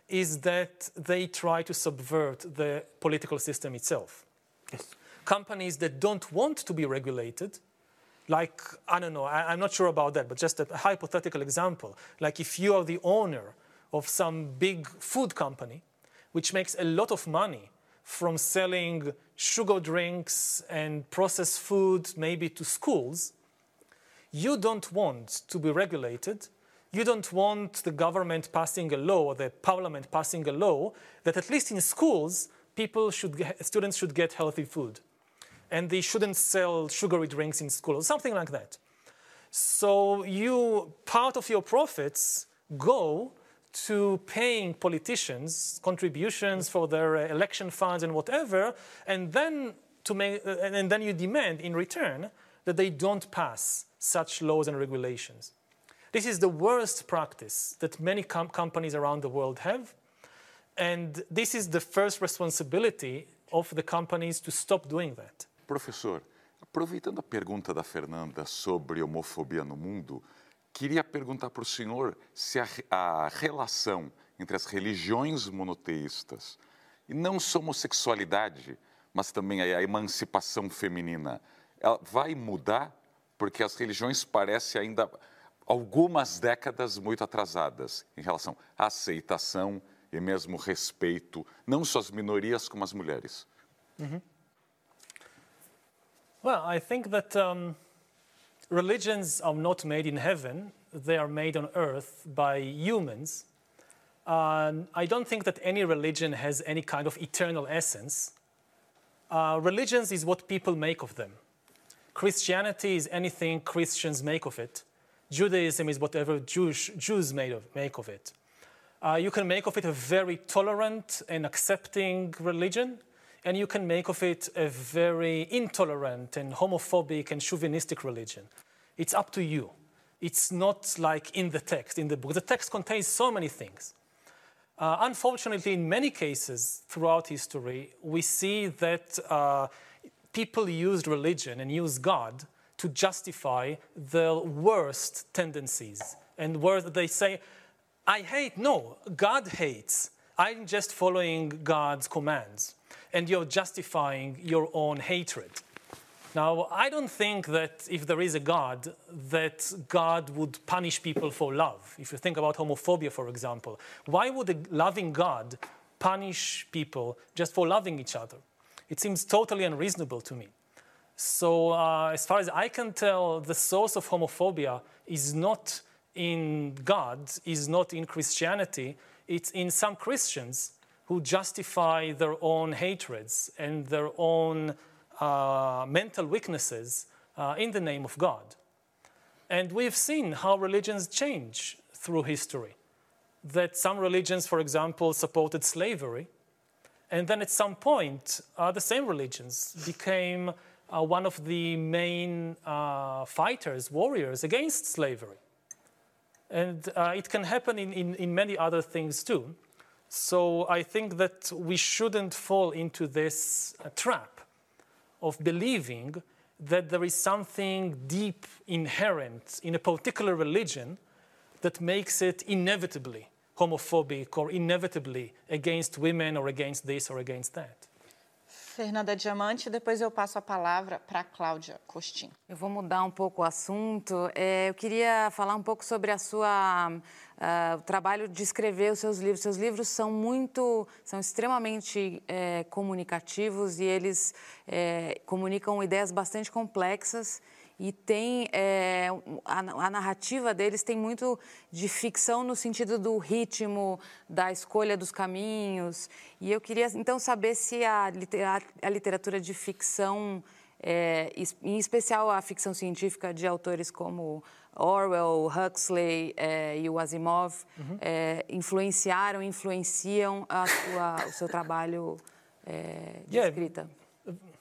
is that they try to subvert the political system itself. Yes. Companies that don't want to be regulated, like, I don't know, I, am not sure about that, but just a hypothetical example. Like if you are the owner of some big food company, which makes a lot of money from selling sugar drinks and processed food maybe to schools, you don't want to be regulated you don't want the government passing a law, or the parliament passing a law, that at least in schools, people should get, students should get healthy food. And they shouldn't sell sugary drinks in school, or something like that. So you, part of your profits go to paying politicians contributions for their uh, election funds and whatever, and then to make, uh, and then you demand in return that they don't pass such laws and regulations. This is the worst practice that many com companies around the world have. And this is the first responsibility of the companies to stop doing that. Professor, aproveitando a pergunta da Fernanda sobre homofobia no mundo, queria perguntar para o senhor se a, a relação entre as religiões monoteístas e não só homossexualidade, mas também a emancipação feminina, ela vai mudar porque as religiões parecem ainda algumas décadas muito atrasadas em relação à aceitação e mesmo respeito, não só às minorias como às mulheres. -hmm. Well, I think that um, religions are not made in heaven, they are made on earth by humans. Uh, I don't think that any religion has any kind of eternal essence. Uh, religions is what people make of them. Christianity is anything Christians make of it. Judaism is whatever Jewish, Jews made of, make of it. Uh, you can make of it a very tolerant and accepting religion, and you can make of it a very intolerant and homophobic and chauvinistic religion. It's up to you. It's not like in the text, in the book. The text contains so many things. Uh, unfortunately, in many cases throughout history, we see that uh, people used religion and used God to justify their worst tendencies. And where they say, I hate, no, God hates. I'm just following God's commands. And you're justifying your own hatred. Now, I don't think that if there is a God, that God would punish people for love. If you think about homophobia, for example, why would a loving God punish people just for loving each other? It seems totally unreasonable to me. So, uh, as far as I can tell, the source of homophobia is not in God, is not in Christianity, it's in some Christians who justify their own hatreds and their own uh, mental weaknesses uh, in the name of God. And we've seen how religions change through history. That some religions, for example, supported slavery, and then at some point, uh, the same religions became uh, one of the main uh, fighters, warriors against slavery. And uh, it can happen in, in, in many other things too. So I think that we shouldn't fall into this trap of believing that there is something deep inherent in a particular religion that makes it inevitably homophobic or inevitably against women or against this or against that. Fernanda Diamante, depois eu passo a palavra para Cláudia Costin. Eu vou mudar um pouco o assunto. É, eu queria falar um pouco sobre a sua uh, o trabalho de escrever os seus livros. Seus livros são muito, são extremamente é, comunicativos e eles é, comunicam ideias bastante complexas e tem é, a, a, narrativa deles tem muito de ficção no sentido do ritmo, da escolha dos caminhos. E eu queria então saber se a, a, literatura de ficção, é, em especial a ficção científica de autores como Orwell, Huxley é, e o Asimov, uhum. influenciaram, influenciam sua, o seu trabalho de yeah, escrita.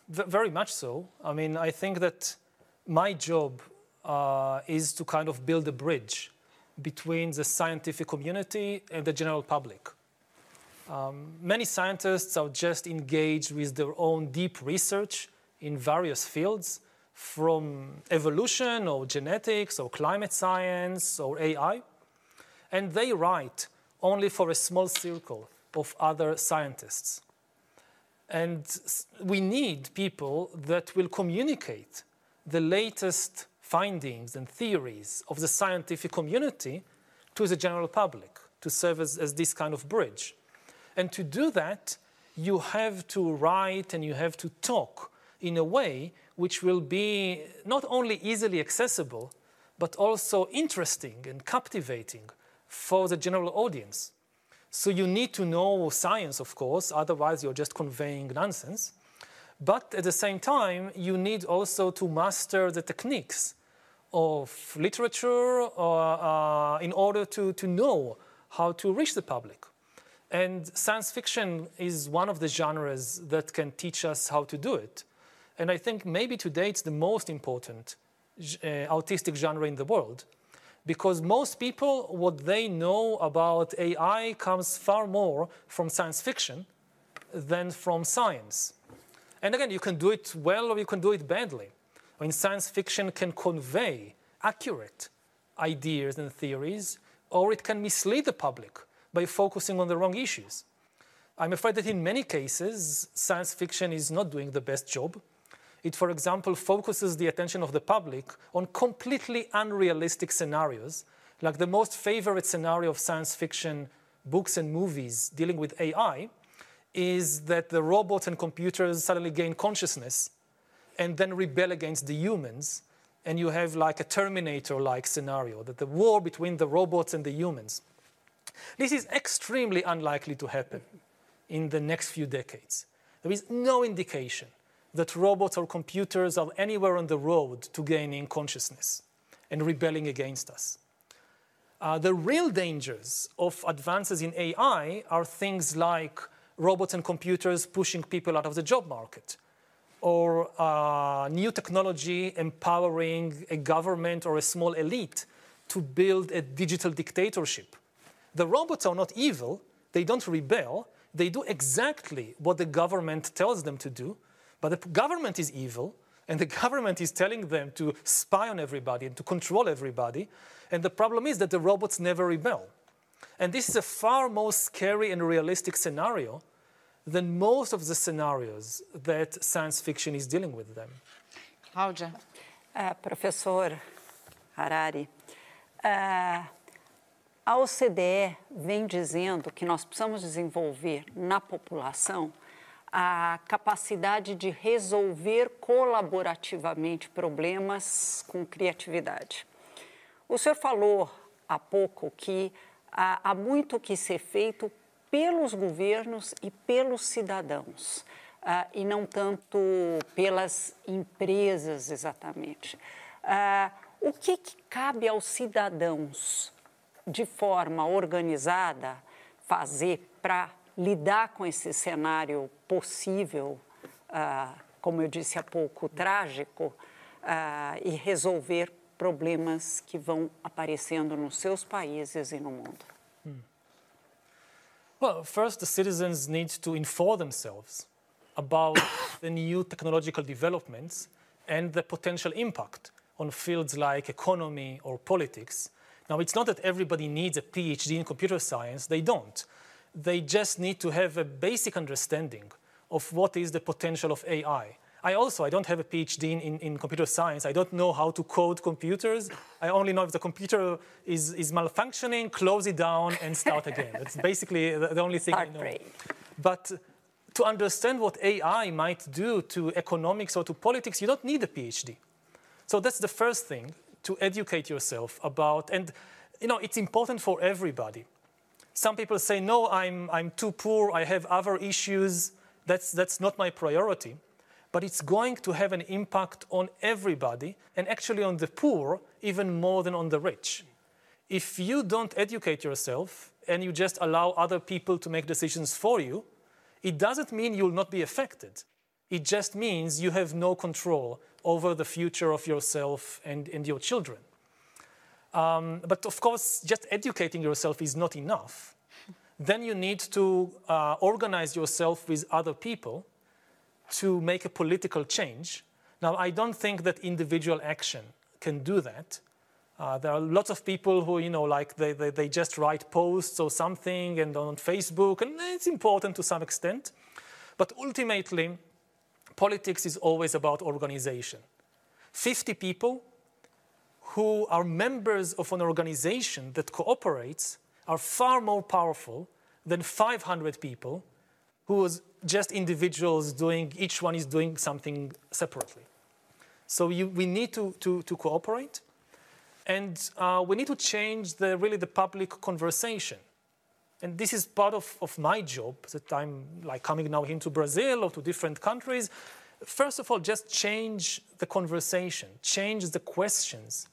Very much so. I mean, I think that my job uh, is to kind of build a bridge between the scientific community and the general public. Um, many scientists are just engaged with their own deep research in various fields, from evolution or genetics or climate science or AI, and they write only for a small circle of other scientists. And we need people that will communicate the latest findings and theories of the scientific community to the general public to serve as, as this kind of bridge. And to do that, you have to write and you have to talk in a way which will be not only easily accessible, but also interesting and captivating for the general audience. So you need to know science, of course, otherwise you're just conveying nonsense. But at the same time, you need also to master the techniques of literature uh, in order to, to know how to reach the public. And science fiction is one of the genres that can teach us how to do it. And I think maybe today it's the most important uh, autistic genre in the world. Because most people, what they know about AI comes far more from science fiction than from science. And again, you can do it well or you can do it badly. I mean, science fiction can convey accurate ideas and theories, or it can mislead the public by focusing on the wrong issues. I'm afraid that in many cases, science fiction is not doing the best job. It, for example, focuses the attention of the public on completely unrealistic scenarios, like the most favorite scenario of science fiction books and movies dealing with AI is that the robots and computers suddenly gain consciousness and then rebel against the humans. And you have like a Terminator like scenario that the war between the robots and the humans. This is extremely unlikely to happen in the next few decades. There is no indication that robots or computers are anywhere on the road to gaining consciousness and rebelling against us. Uh, the real dangers of advances in AI are things like robots and computers pushing people out of the job market, or uh, new technology empowering a government or a small elite to build a digital dictatorship. The robots are not evil, they don't rebel, they do exactly what the government tells them to do, but the government is evil, and the government is telling them to spy on everybody and to control everybody. And the problem is that the robots never rebel. And this is a far more scary and realistic scenario than most of the scenarios that science fiction is dealing with them. Cláudia. Uh, professor Harari, uh, a OCDE vem dizendo que nós precisamos desenvolver na população a capacidade de resolver colaborativamente problemas com criatividade. O senhor falou há pouco que há, há muito que ser feito pelos governos e pelos cidadãos, uh, e não tanto pelas empresas exatamente. Uh, o que, que cabe aos cidadãos, de forma organizada, fazer para lidar com esse cenário possível, uh, como eu disse há pouco, trágico, e resolver problemas que vão aparecendo nos seus países e no mundo? Hmm. Well, first, the citizens need to inform themselves about the new technological developments and the potential impact on fields like economy or politics. Now, it's not that everybody needs a PhD in computer science, they don't. They just need to have a basic understanding of what is the potential of AI I also, I don't have a PhD in, in, computer science. I don't know how to code computers. I only know if the computer is, is malfunctioning, close it down and start again. That's basically the, the only thing I know. But to understand what AI might do to economics or to politics, you don't need a PhD. So that's the first thing, to educate yourself about, and you know, it's important for everybody. Some people say, no, I'm, I'm too poor, I have other issues, that's, that's not my priority but it's going to have an impact on everybody and actually on the poor even more than on the rich. If you don't educate yourself and you just allow other people to make decisions for you, it doesn't mean you'll not be affected. It just means you have no control over the future of yourself and, and your children. Um, but of course, just educating yourself is not enough. Then you need to uh, organize yourself with other people to make a political change. Now, I don't think that individual action can do that. Uh, there are lots of people who, you know, like they, they, they, just write posts or something and on Facebook, and it's important to some extent. But ultimately, politics is always about organization. 50 people who are members of an organization that cooperates are far more powerful than 500 people who was just individuals doing, each one is doing something separately. So you, we need to, to, to cooperate, and uh, we need to change the, really the public conversation. And this is part of, of my job that I'm like coming now into Brazil or to different countries. First of all, just change the conversation, change the questions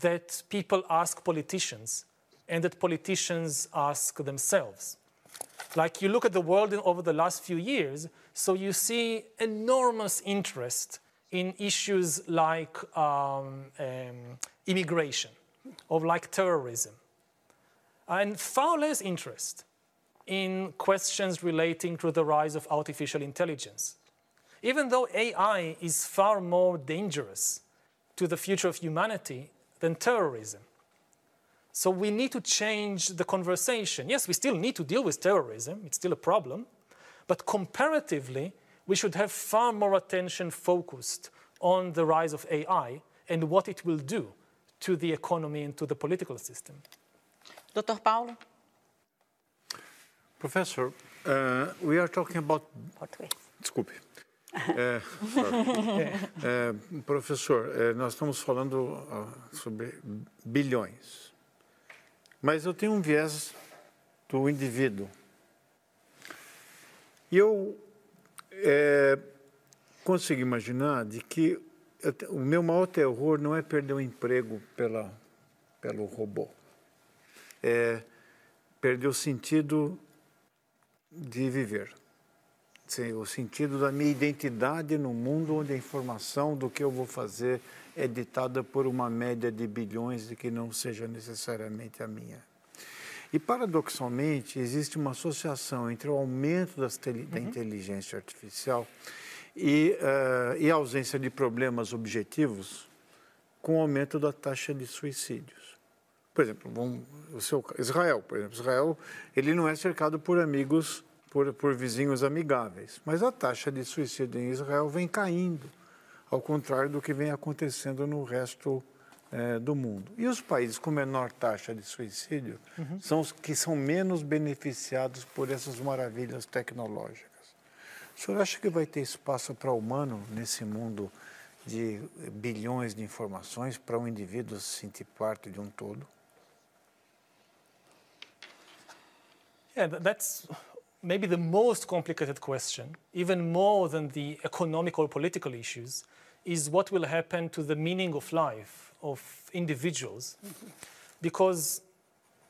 that people ask politicians and that politicians ask themselves. Like you look at the world over the last few years, so you see enormous interest in issues like um, um, immigration or like terrorism, and far less interest in questions relating to the rise of artificial intelligence. Even though AI is far more dangerous to the future of humanity than terrorism. So we need to change the conversation. Yes, we still need to deal with terrorism, it's still a problem, but comparatively, we should have far more attention focused on the rise of AI and what it will do to the economy and to the political system. Dr. Paulo? Professor, uh, we are talking about. Desculpe. É, é, professor, é, nós estamos falando uh, sobre bilhões. Mas eu tenho um viés do indivíduo. E eu é, consigo imaginar de que o meu maior terror não é perder o emprego pela, pelo robô. É perder o sentido de viver. O sentido da minha identidade no mundo onde a informação do que eu vou fazer é ditada por uma média de bilhões e que não seja necessariamente a minha. E, paradoxalmente, existe uma associação entre o aumento das uhum. da inteligência artificial e, uh, e a ausência de problemas objetivos com o aumento da taxa de suicídios. Por exemplo, o seu, Israel, por exemplo, Israel ele não é cercado por amigos, por, por vizinhos amigáveis, mas a taxa de suicídio em Israel vem caindo, ao contrário do que vem acontecendo no resto é, do mundo. E os países com menor taxa de suicídio uhum. são os que são menos beneficiados por essas maravilhas tecnológicas. O senhor acha que vai ter espaço para o humano nesse mundo de bilhões de informações para um indivíduo se sentir parte de um todo? Yeah, that's maybe the most complicated question, even more than the economic or political issues, is what will happen to the meaning of life of individuals. Mm-hmm. Because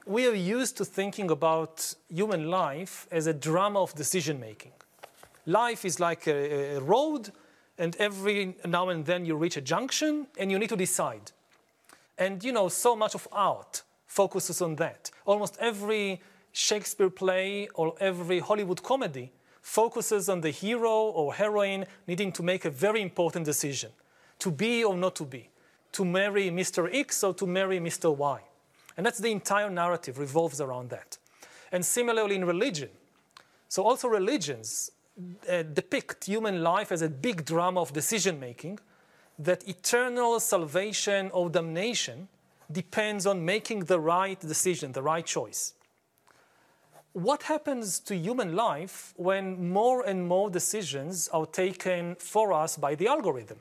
we are used to thinking about human life as a drama of decision making. Life is like a, a road, and every now and then you reach a junction and you need to decide. And you know, so much of art focuses on that. Almost every Shakespeare play or every Hollywood comedy focuses on the hero or heroine needing to make a very important decision to be or not to be, to marry Mr. X or to marry Mr. Y. And that's the entire narrative revolves around that. And similarly in religion. So also religions uh, depict human life as a big drama of decision making, that eternal salvation or damnation depends on making the right decision, the right choice. What happens to human life when more and more decisions are taken for us by the algorithm?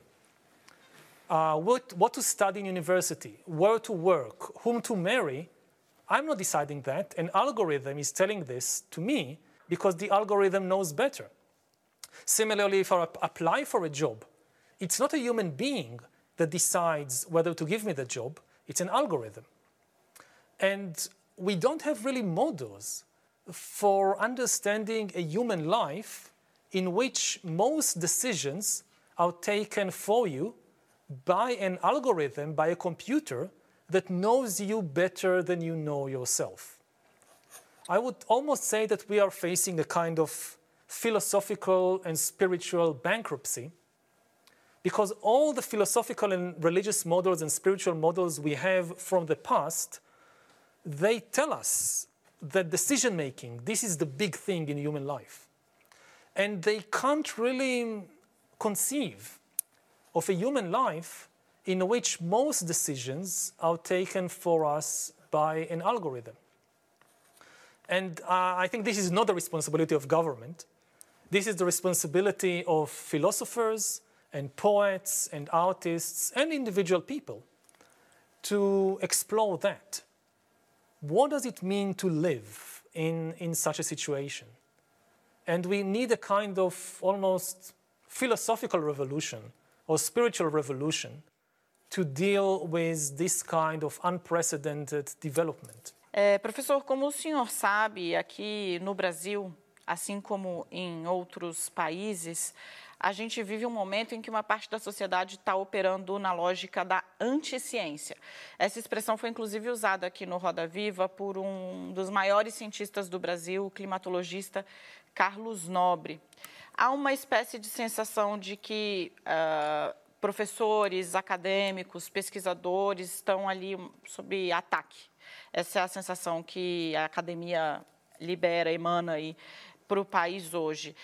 Uh, what, what to study in university, where to work, whom to marry, I'm not deciding that. An algorithm is telling this to me because the algorithm knows better. Similarly, if I apply for a job, it's not a human being that decides whether to give me the job, it's an algorithm. And we don't have really models for understanding a human life in which most decisions are taken for you by an algorithm, by a computer that knows you better than you know yourself. I would almost say that we are facing a kind of philosophical and spiritual bankruptcy because all the philosophical and religious models and spiritual models we have from the past they tell us that decision making this is the big thing in human life and they can't really conceive of a human life in which most decisions are taken for us by an algorithm. And uh, I think this is not the responsibility of government. This is the responsibility of philosophers and poets and artists and individual people to explore that. What does it mean to live in, in such a situation? And we need a kind of almost philosophical revolution or spiritual revolution to deal with this kind of unprecedented development. É, professor, como o senhor sabe, aqui no Brasil, assim como em outros países, a gente vive um momento em que uma parte da sociedade está operando na lógica da anticiência. Essa expressão foi inclusive usada aqui no Roda Viva por um dos maiores cientistas do Brasil, o climatologista Carlos Nobre há uma espécie de sensação de que uh, professores, acadêmicos, pesquisadores estão ali sob ataque. Essa é a sensação que a academia libera, emana aí para o país hoje.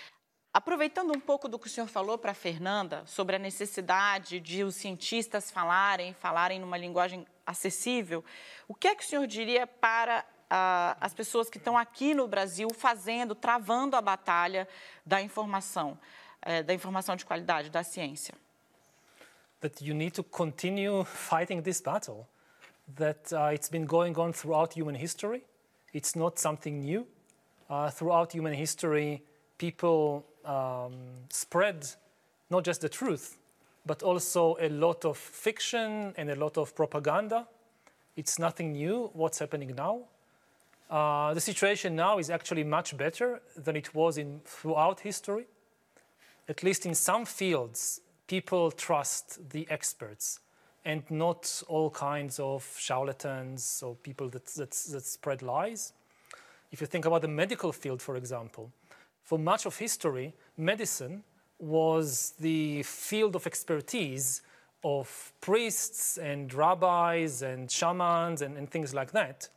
Aproveitando um pouco do que o senhor falou para a Fernanda sobre a necessidade de os cientistas falarem, falarem numa linguagem acessível, o que é que o senhor diria para as pessoas que estão aqui no Brasil fazendo, travando a batalha da informação, eh, da informação de qualidade, da ciência. That you need to continue fighting this battle. That uh, it's been going on throughout human history. It's not something new. Uh, throughout human history, people um, spread not just the truth, but also a lot of fiction and a lot of propaganda. It's nothing new what's happening now. Uh, the situation now is actually much better than it was in throughout history. At least in some fields, people trust the experts. and not all kinds of charlatans or people that, that, that spread lies. If you think about the medical field, for example, for much of history, medicine was the field of expertise of priests and rabbis and shamans and, and things like that.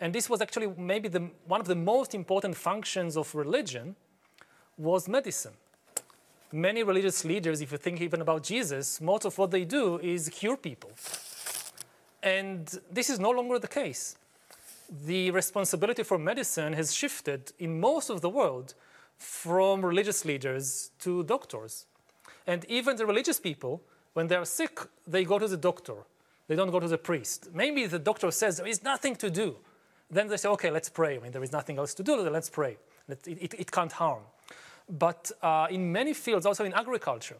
And this was actually maybe the, one of the most important functions of religion was medicine. Many religious leaders, if you think even about Jesus, most of what they do is cure people. And this is no longer the case. The responsibility for medicine has shifted in most of the world from religious leaders to doctors. And even the religious people, when they are sick, they go to the doctor. They don't go to the priest. Maybe the doctor says there is nothing to do. Then they say, okay, let's pray. I mean, there is nothing else to do, let's pray. It, it, it can't harm. But uh, in many fields, also in agriculture,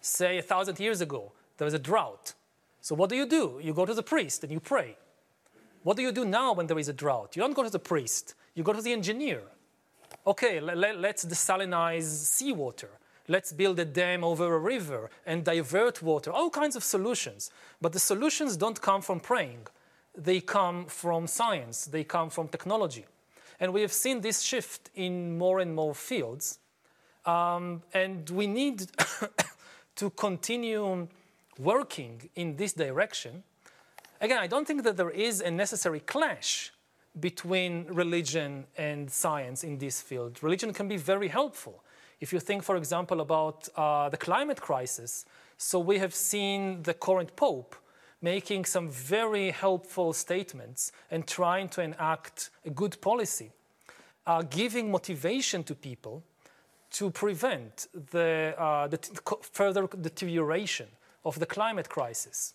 say a thousand years ago, there was a drought. So what do you do? You go to the priest and you pray. What do you do now when there is a drought? You don't go to the priest, you go to the engineer okay, let, let's desalinize seawater. Let's build a dam over a river and divert water, all kinds of solutions. But the solutions don't come from praying. They come from science, they come from technology. And we have seen this shift in more and more fields. Um, and we need to continue working in this direction. Again, I don't think that there is a necessary clash between religion and science in this field. Religion can be very helpful. If you think, for example, about uh, the climate crisis, so we have seen the current Pope making some very helpful statements and trying to enact a good policy, uh, giving motivation to people to prevent the, uh, the further deterioration of the climate crisis.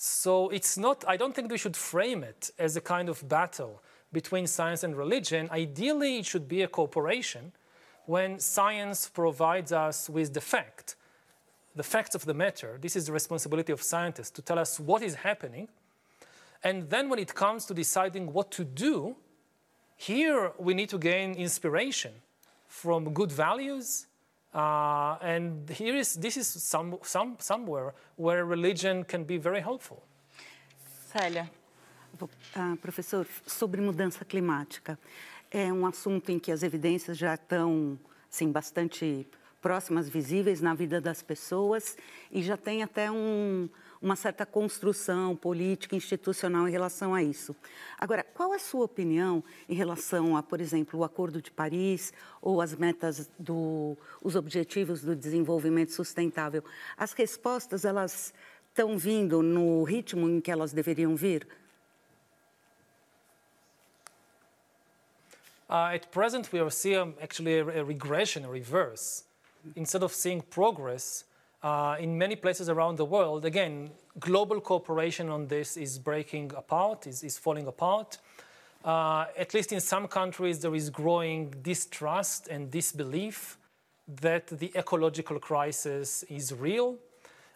So it's not, I don't think we should frame it as a kind of battle between science and religion. Ideally, it should be a cooperation when science provides us with the fact, the facts of the matter. This is the responsibility of scientists to tell us what is happening. And then when it comes to deciding what to do, here we need to gain inspiration from good values uh, and here is, this is some, some, somewhere where religion can be very helpful. Célia. Uh, professor, sobre mudança climática. É um assunto em que as evidências já estão assim, bastante próximas, visíveis na vida das pessoas e já tem até um, uma certa construção política, institucional em relação a isso. Agora, qual é a sua opinião em relação a, por exemplo, o Acordo de Paris ou as metas do, os objetivos do desenvolvimento sustentável? As respostas elas estão vindo no ritmo em que elas deveriam vir? Uh, at present, we are seeing actually a, a regression, a reverse. Instead of seeing progress, uh, in many places around the world, again, global cooperation on this is breaking apart, is, is falling apart. Uh, at least in some countries, there is growing distrust and disbelief that the ecological crisis is real.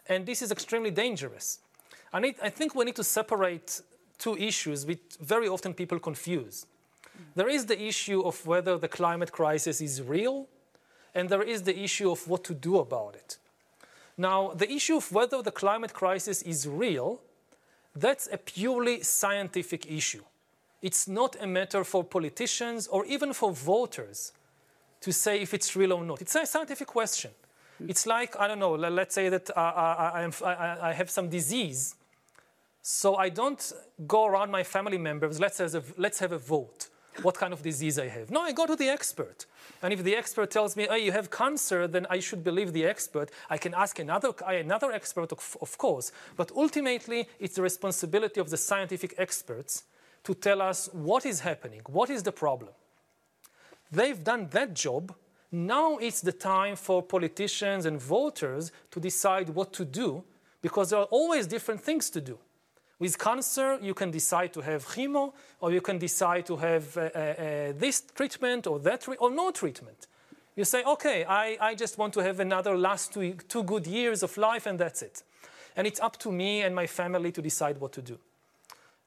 And this is extremely dangerous. I, need, I think we need to separate two issues which very often people confuse. There is the issue of whether the climate crisis is real, and there is the issue of what to do about it. Now, the issue of whether the climate crisis is real, that's a purely scientific issue. It's not a matter for politicians or even for voters to say if it's real or not. It's a scientific question. It's like, I don't know, let's say that uh, I, I, I, have some disease. So I don't go around my family members, let's have, a, let's have a vote what kind of disease I have. No, I go to the expert. And if the expert tells me, oh, you have cancer, then I should believe the expert. I can ask another, another expert, of, of course. But ultimately, it's the responsibility of the scientific experts to tell us what is happening, what is the problem. They've done that job. Now it's the time for politicians and voters to decide what to do because there are always different things to do. With cancer, you can decide to have chemo, or you can decide to have uh, uh, uh this treatment or that, or no treatment. You say, okay, I, I just want to have another last two, two good years of life, and that's it. And it's up to me and my family to decide what to do.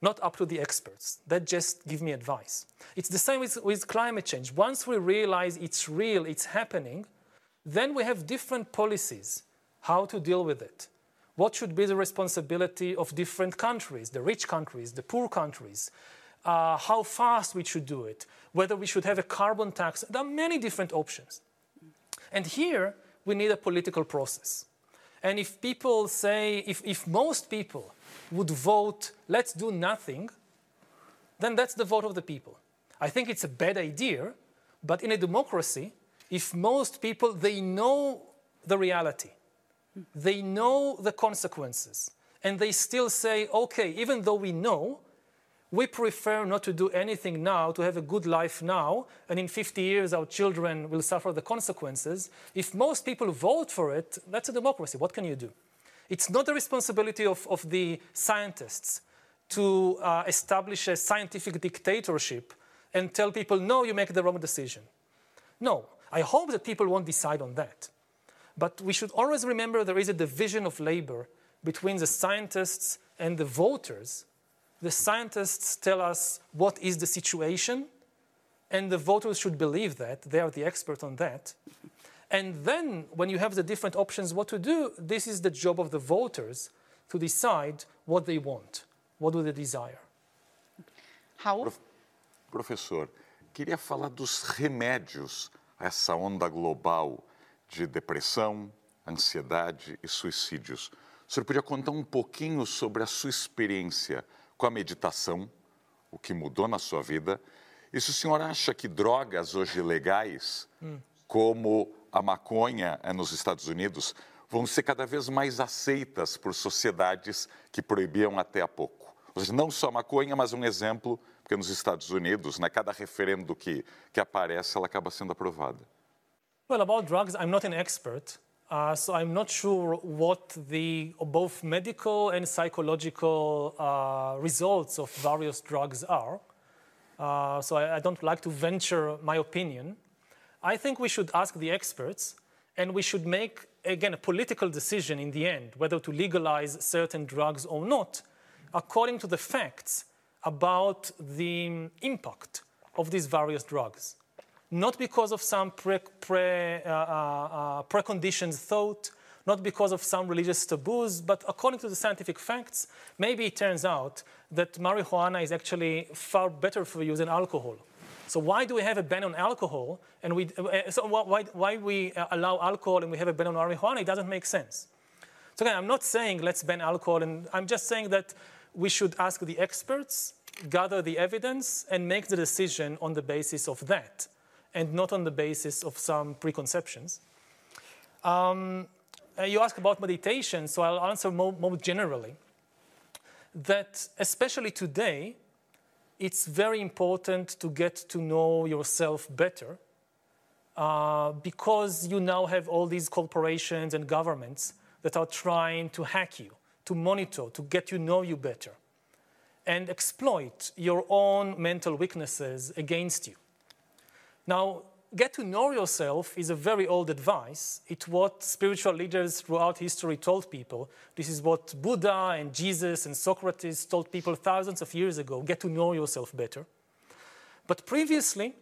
Not up to the experts. That just give me advice. It's the same with, with climate change. Once we realize it's real, it's happening, then we have different policies how to deal with it What should be the responsibility of different countries, the rich countries, the poor countries? Uh, how fast we should do it, whether we should have a carbon tax. There are many different options. And here, we need a political process. And if people say, if, if most people would vote, let's do nothing, then that's the vote of the people. I think it's a bad idea, but in a democracy, if most people, they know the reality, they know the consequences, and they still say, okay, even though we know, we prefer not to do anything now, to have a good life now, and in 50 years our children will suffer the consequences. If most people vote for it, that's a democracy. What can you do? It's not the responsibility of, of the scientists to uh, establish a scientific dictatorship and tell people, no, you make the wrong decision. No, I hope that people won't decide on that. But we should always remember there is a division of labor between the scientists and the voters. The scientists tell us what is the situation, and the voters should believe that. They are the expert on that. And then, when you have the different options what to do, this is the job of the voters to decide what they want, what do they desire. Raul? Professor, queria falar dos remédios a essa onda global de depressão, ansiedade e suicídios. O senhor podia contar um pouquinho sobre a sua experiência com a meditação, o que mudou na sua vida, e se o senhor acha que drogas hoje legais, hum. como a maconha é nos Estados Unidos, vão ser cada vez mais aceitas por sociedades que proibiam até há pouco. Ou seja, não só a maconha, mas um exemplo, porque nos Estados Unidos, né, cada referendo que, que aparece, ela acaba sendo aprovada. Well, about drugs, I'm not an expert. Uh, so I'm not sure what the both medical and psychological uh, results of various drugs are. Uh, so I, I, don't like to venture my opinion. I think we should ask the experts, and we should make again a political decision in the end whether to legalize certain drugs or not, according to the facts about the impact of these various drugs not because of some pre, pre, uh, uh, uh, preconditioned thought, not because of some religious taboos, but according to the scientific facts, maybe it turns out that marijuana is actually far better for you than alcohol. So why do we have a ban on alcohol and we, uh, so why, why we uh, allow alcohol and we have a ban on marijuana? It doesn't make sense. So again, I'm not saying let's ban alcohol, and I'm just saying that we should ask the experts, gather the evidence, and make the decision on the basis of that and not on the basis of some preconceptions. Um, uh, you ask about meditation, so I'll answer more, more generally. That especially today, it's very important to get to know yourself better uh, because you now have all these corporations and governments that are trying to hack you, to monitor, to get to know you better, and exploit your own mental weaknesses against you. Now, get to know yourself is a very old advice. It's what spiritual leaders throughout history told people. This is what Buddha and Jesus and Socrates told people thousands of years ago get to know yourself better. But previously,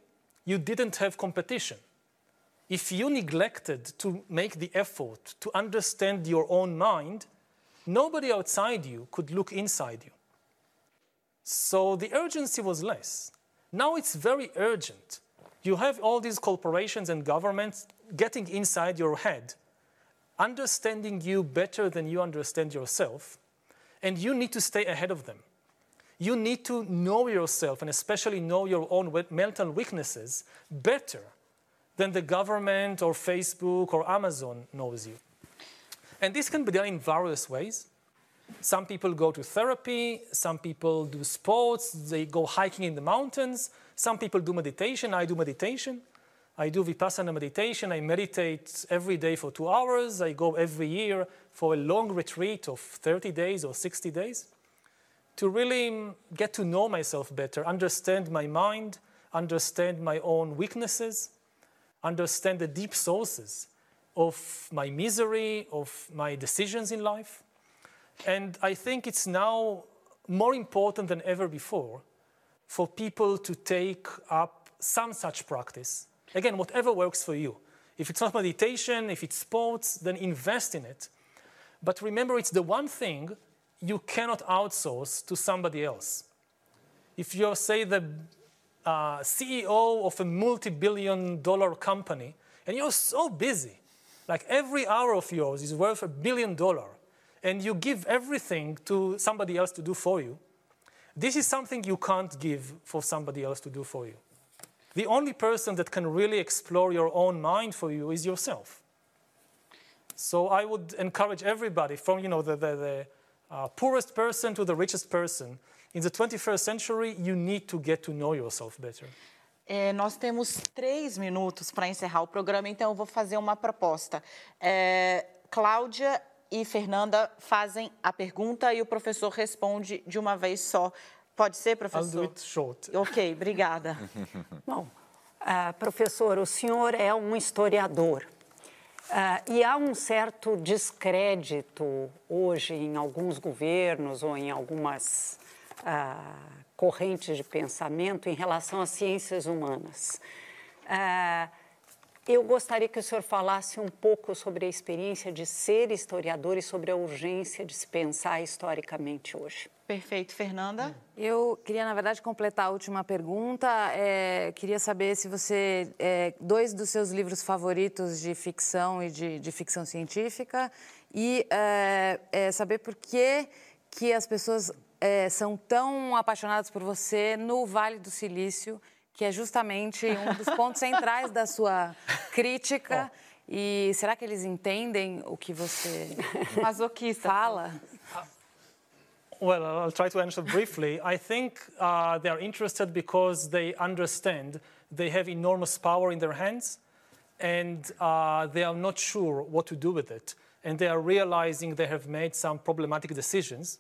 you didn't have competition. If you neglected to make the effort to understand your own mind, nobody outside you could look inside you. So the urgency was less. Now it's very urgent you have all these corporations and governments getting inside your head, understanding you better than you understand yourself, and you need to stay ahead of them. You need to know yourself and especially know your own mental weaknesses better than the government or Facebook or Amazon knows you. And this can be done in various ways. Some people go to therapy, some people do sports, they go hiking in the mountains, some people do meditation. I do meditation. I do vipassana meditation. I meditate every day for two hours. I go every year for a long retreat of 30 days or 60 days to really mm, get to know myself better, understand my mind, understand my own weaknesses, understand the deep sources of my misery, of my decisions in life. And I think it's now more important than ever before for people to take up some such practice. Again, whatever works for you. If it's not meditation, if it's sports, then invest in it. But remember, it's the one thing you cannot outsource to somebody else. If you're, say, the uh, CEO of a multi billion dollar company and you're so busy, like every hour of yours is worth a billion dollar, and you give everything to somebody else to do for you, this is something you can't give for somebody else to do for you. The only person that can really explore your own mind for you is yourself. So I would encourage everybody, from you know the, the, the uh, poorest person to the richest person, in the 21st century, you need to get to know yourself better. É, nós temos três minutos para encerrar o programa, então eu vou fazer uma proposta. É, Cláudia e Fernanda fazem a pergunta e o professor responde de uma vez só. Pode ser, professor? I'll do it short. Ok, obrigada. Bom, uh, professor, o senhor é um historiador. Uh, e há um certo descrédito hoje em alguns governos ou em algumas uh, correntes de pensamento em relação às ciências humanas. Uh, eu gostaria que o senhor falasse um pouco sobre a experiência de ser historiador e sobre a urgência de se pensar historicamente hoje. Perfeito, Fernanda. Eu queria, na verdade, completar a última pergunta. É, queria saber se você. É, dois dos seus livros favoritos de ficção e de, de ficção científica, e é, é saber por que, que as pessoas é, são tão apaixonadas por você no Vale do Silício que é justamente um dos pontos centrais da sua crítica. Oh. E será que eles entendem o que você masoquista fala? Well, I'll try to answer briefly. I think uh, they're interested because they understand they have enormous power in their hands and uh, they are not sure what to do with it. And they are realizing they have made some problematic decisions.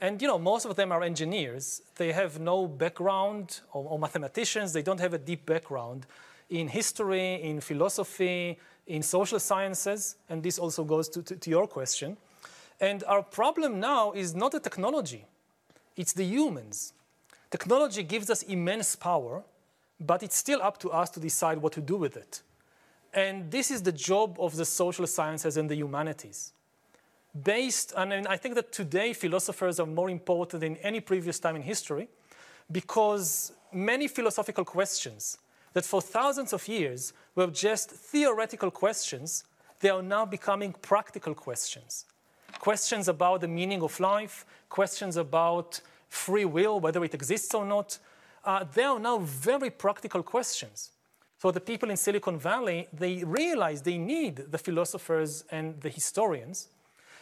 And you know, most of them are engineers. They have no background or, or, mathematicians. They don't have a deep background in history, in philosophy, in social sciences. And this also goes to, to, to your question. And our problem now is not the technology, it's the humans. Technology gives us immense power, but it's still up to us to decide what to do with it. And this is the job of the social sciences and the humanities based, and I think that today philosophers are more important than any previous time in history because many philosophical questions that for thousands of years were just theoretical questions, they are now becoming practical questions. Questions about the meaning of life, questions about free will, whether it exists or not, uh, they are now very practical questions. So the people in Silicon Valley, they realize they need the philosophers and the historians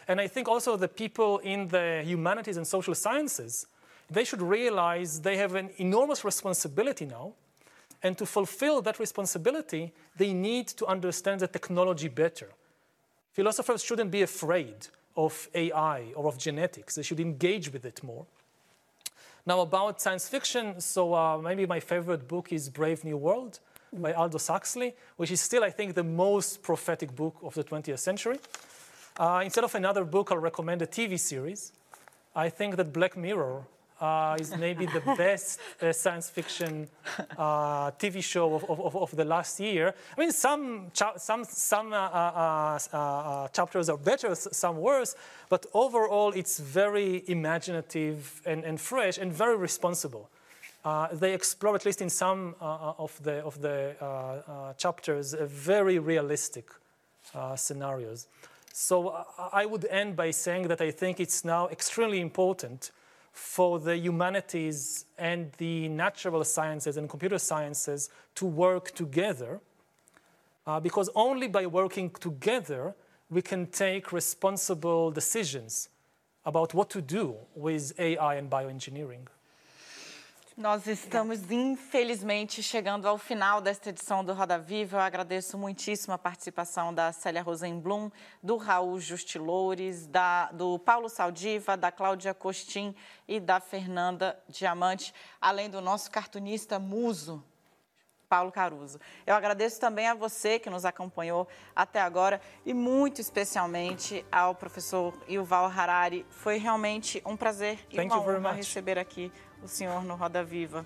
and I think also the people in the humanities and social sciences, they should realize they have an enormous responsibility now. And to fulfill that responsibility, they need to understand the technology better. Philosophers shouldn't be afraid of AI or of genetics. They should engage with it more. Now, about science fiction, so uh, maybe my favorite book is Brave New World by Aldous Huxley, which is still, I think, the most prophetic book of the 20th century. Uh, instead of another book, I'll recommend a TV series. I think that Black Mirror uh, is maybe the best uh, science fiction uh, TV show of, of, of, the last year. I mean, some, some, some uh, uh, chapters are better, some worse, but overall it's very imaginative and, and fresh and very responsible. they explore, at least in some of the, of the chapters, very realistic scenarios. So I would end by saying that I think it's now extremely important for the humanities and the natural sciences and computer sciences to work together, uh, because only by working together we can take responsible decisions about what to do with AI and bioengineering. Nós estamos, infelizmente, chegando ao final desta edição do Roda Viva. Eu agradeço muitíssimo a participação da Célia Rosenblum, do Raul Justiloures, da, do Paulo Saldiva, da Cláudia Costin e da Fernanda Diamante, além do nosso cartunista muso, Paulo Caruso. Eu agradeço também a você que nos acompanhou até agora e muito especialmente ao professor Yuval Harari. Foi realmente um prazer e uma honra receber aqui o senhor no Roda Viva.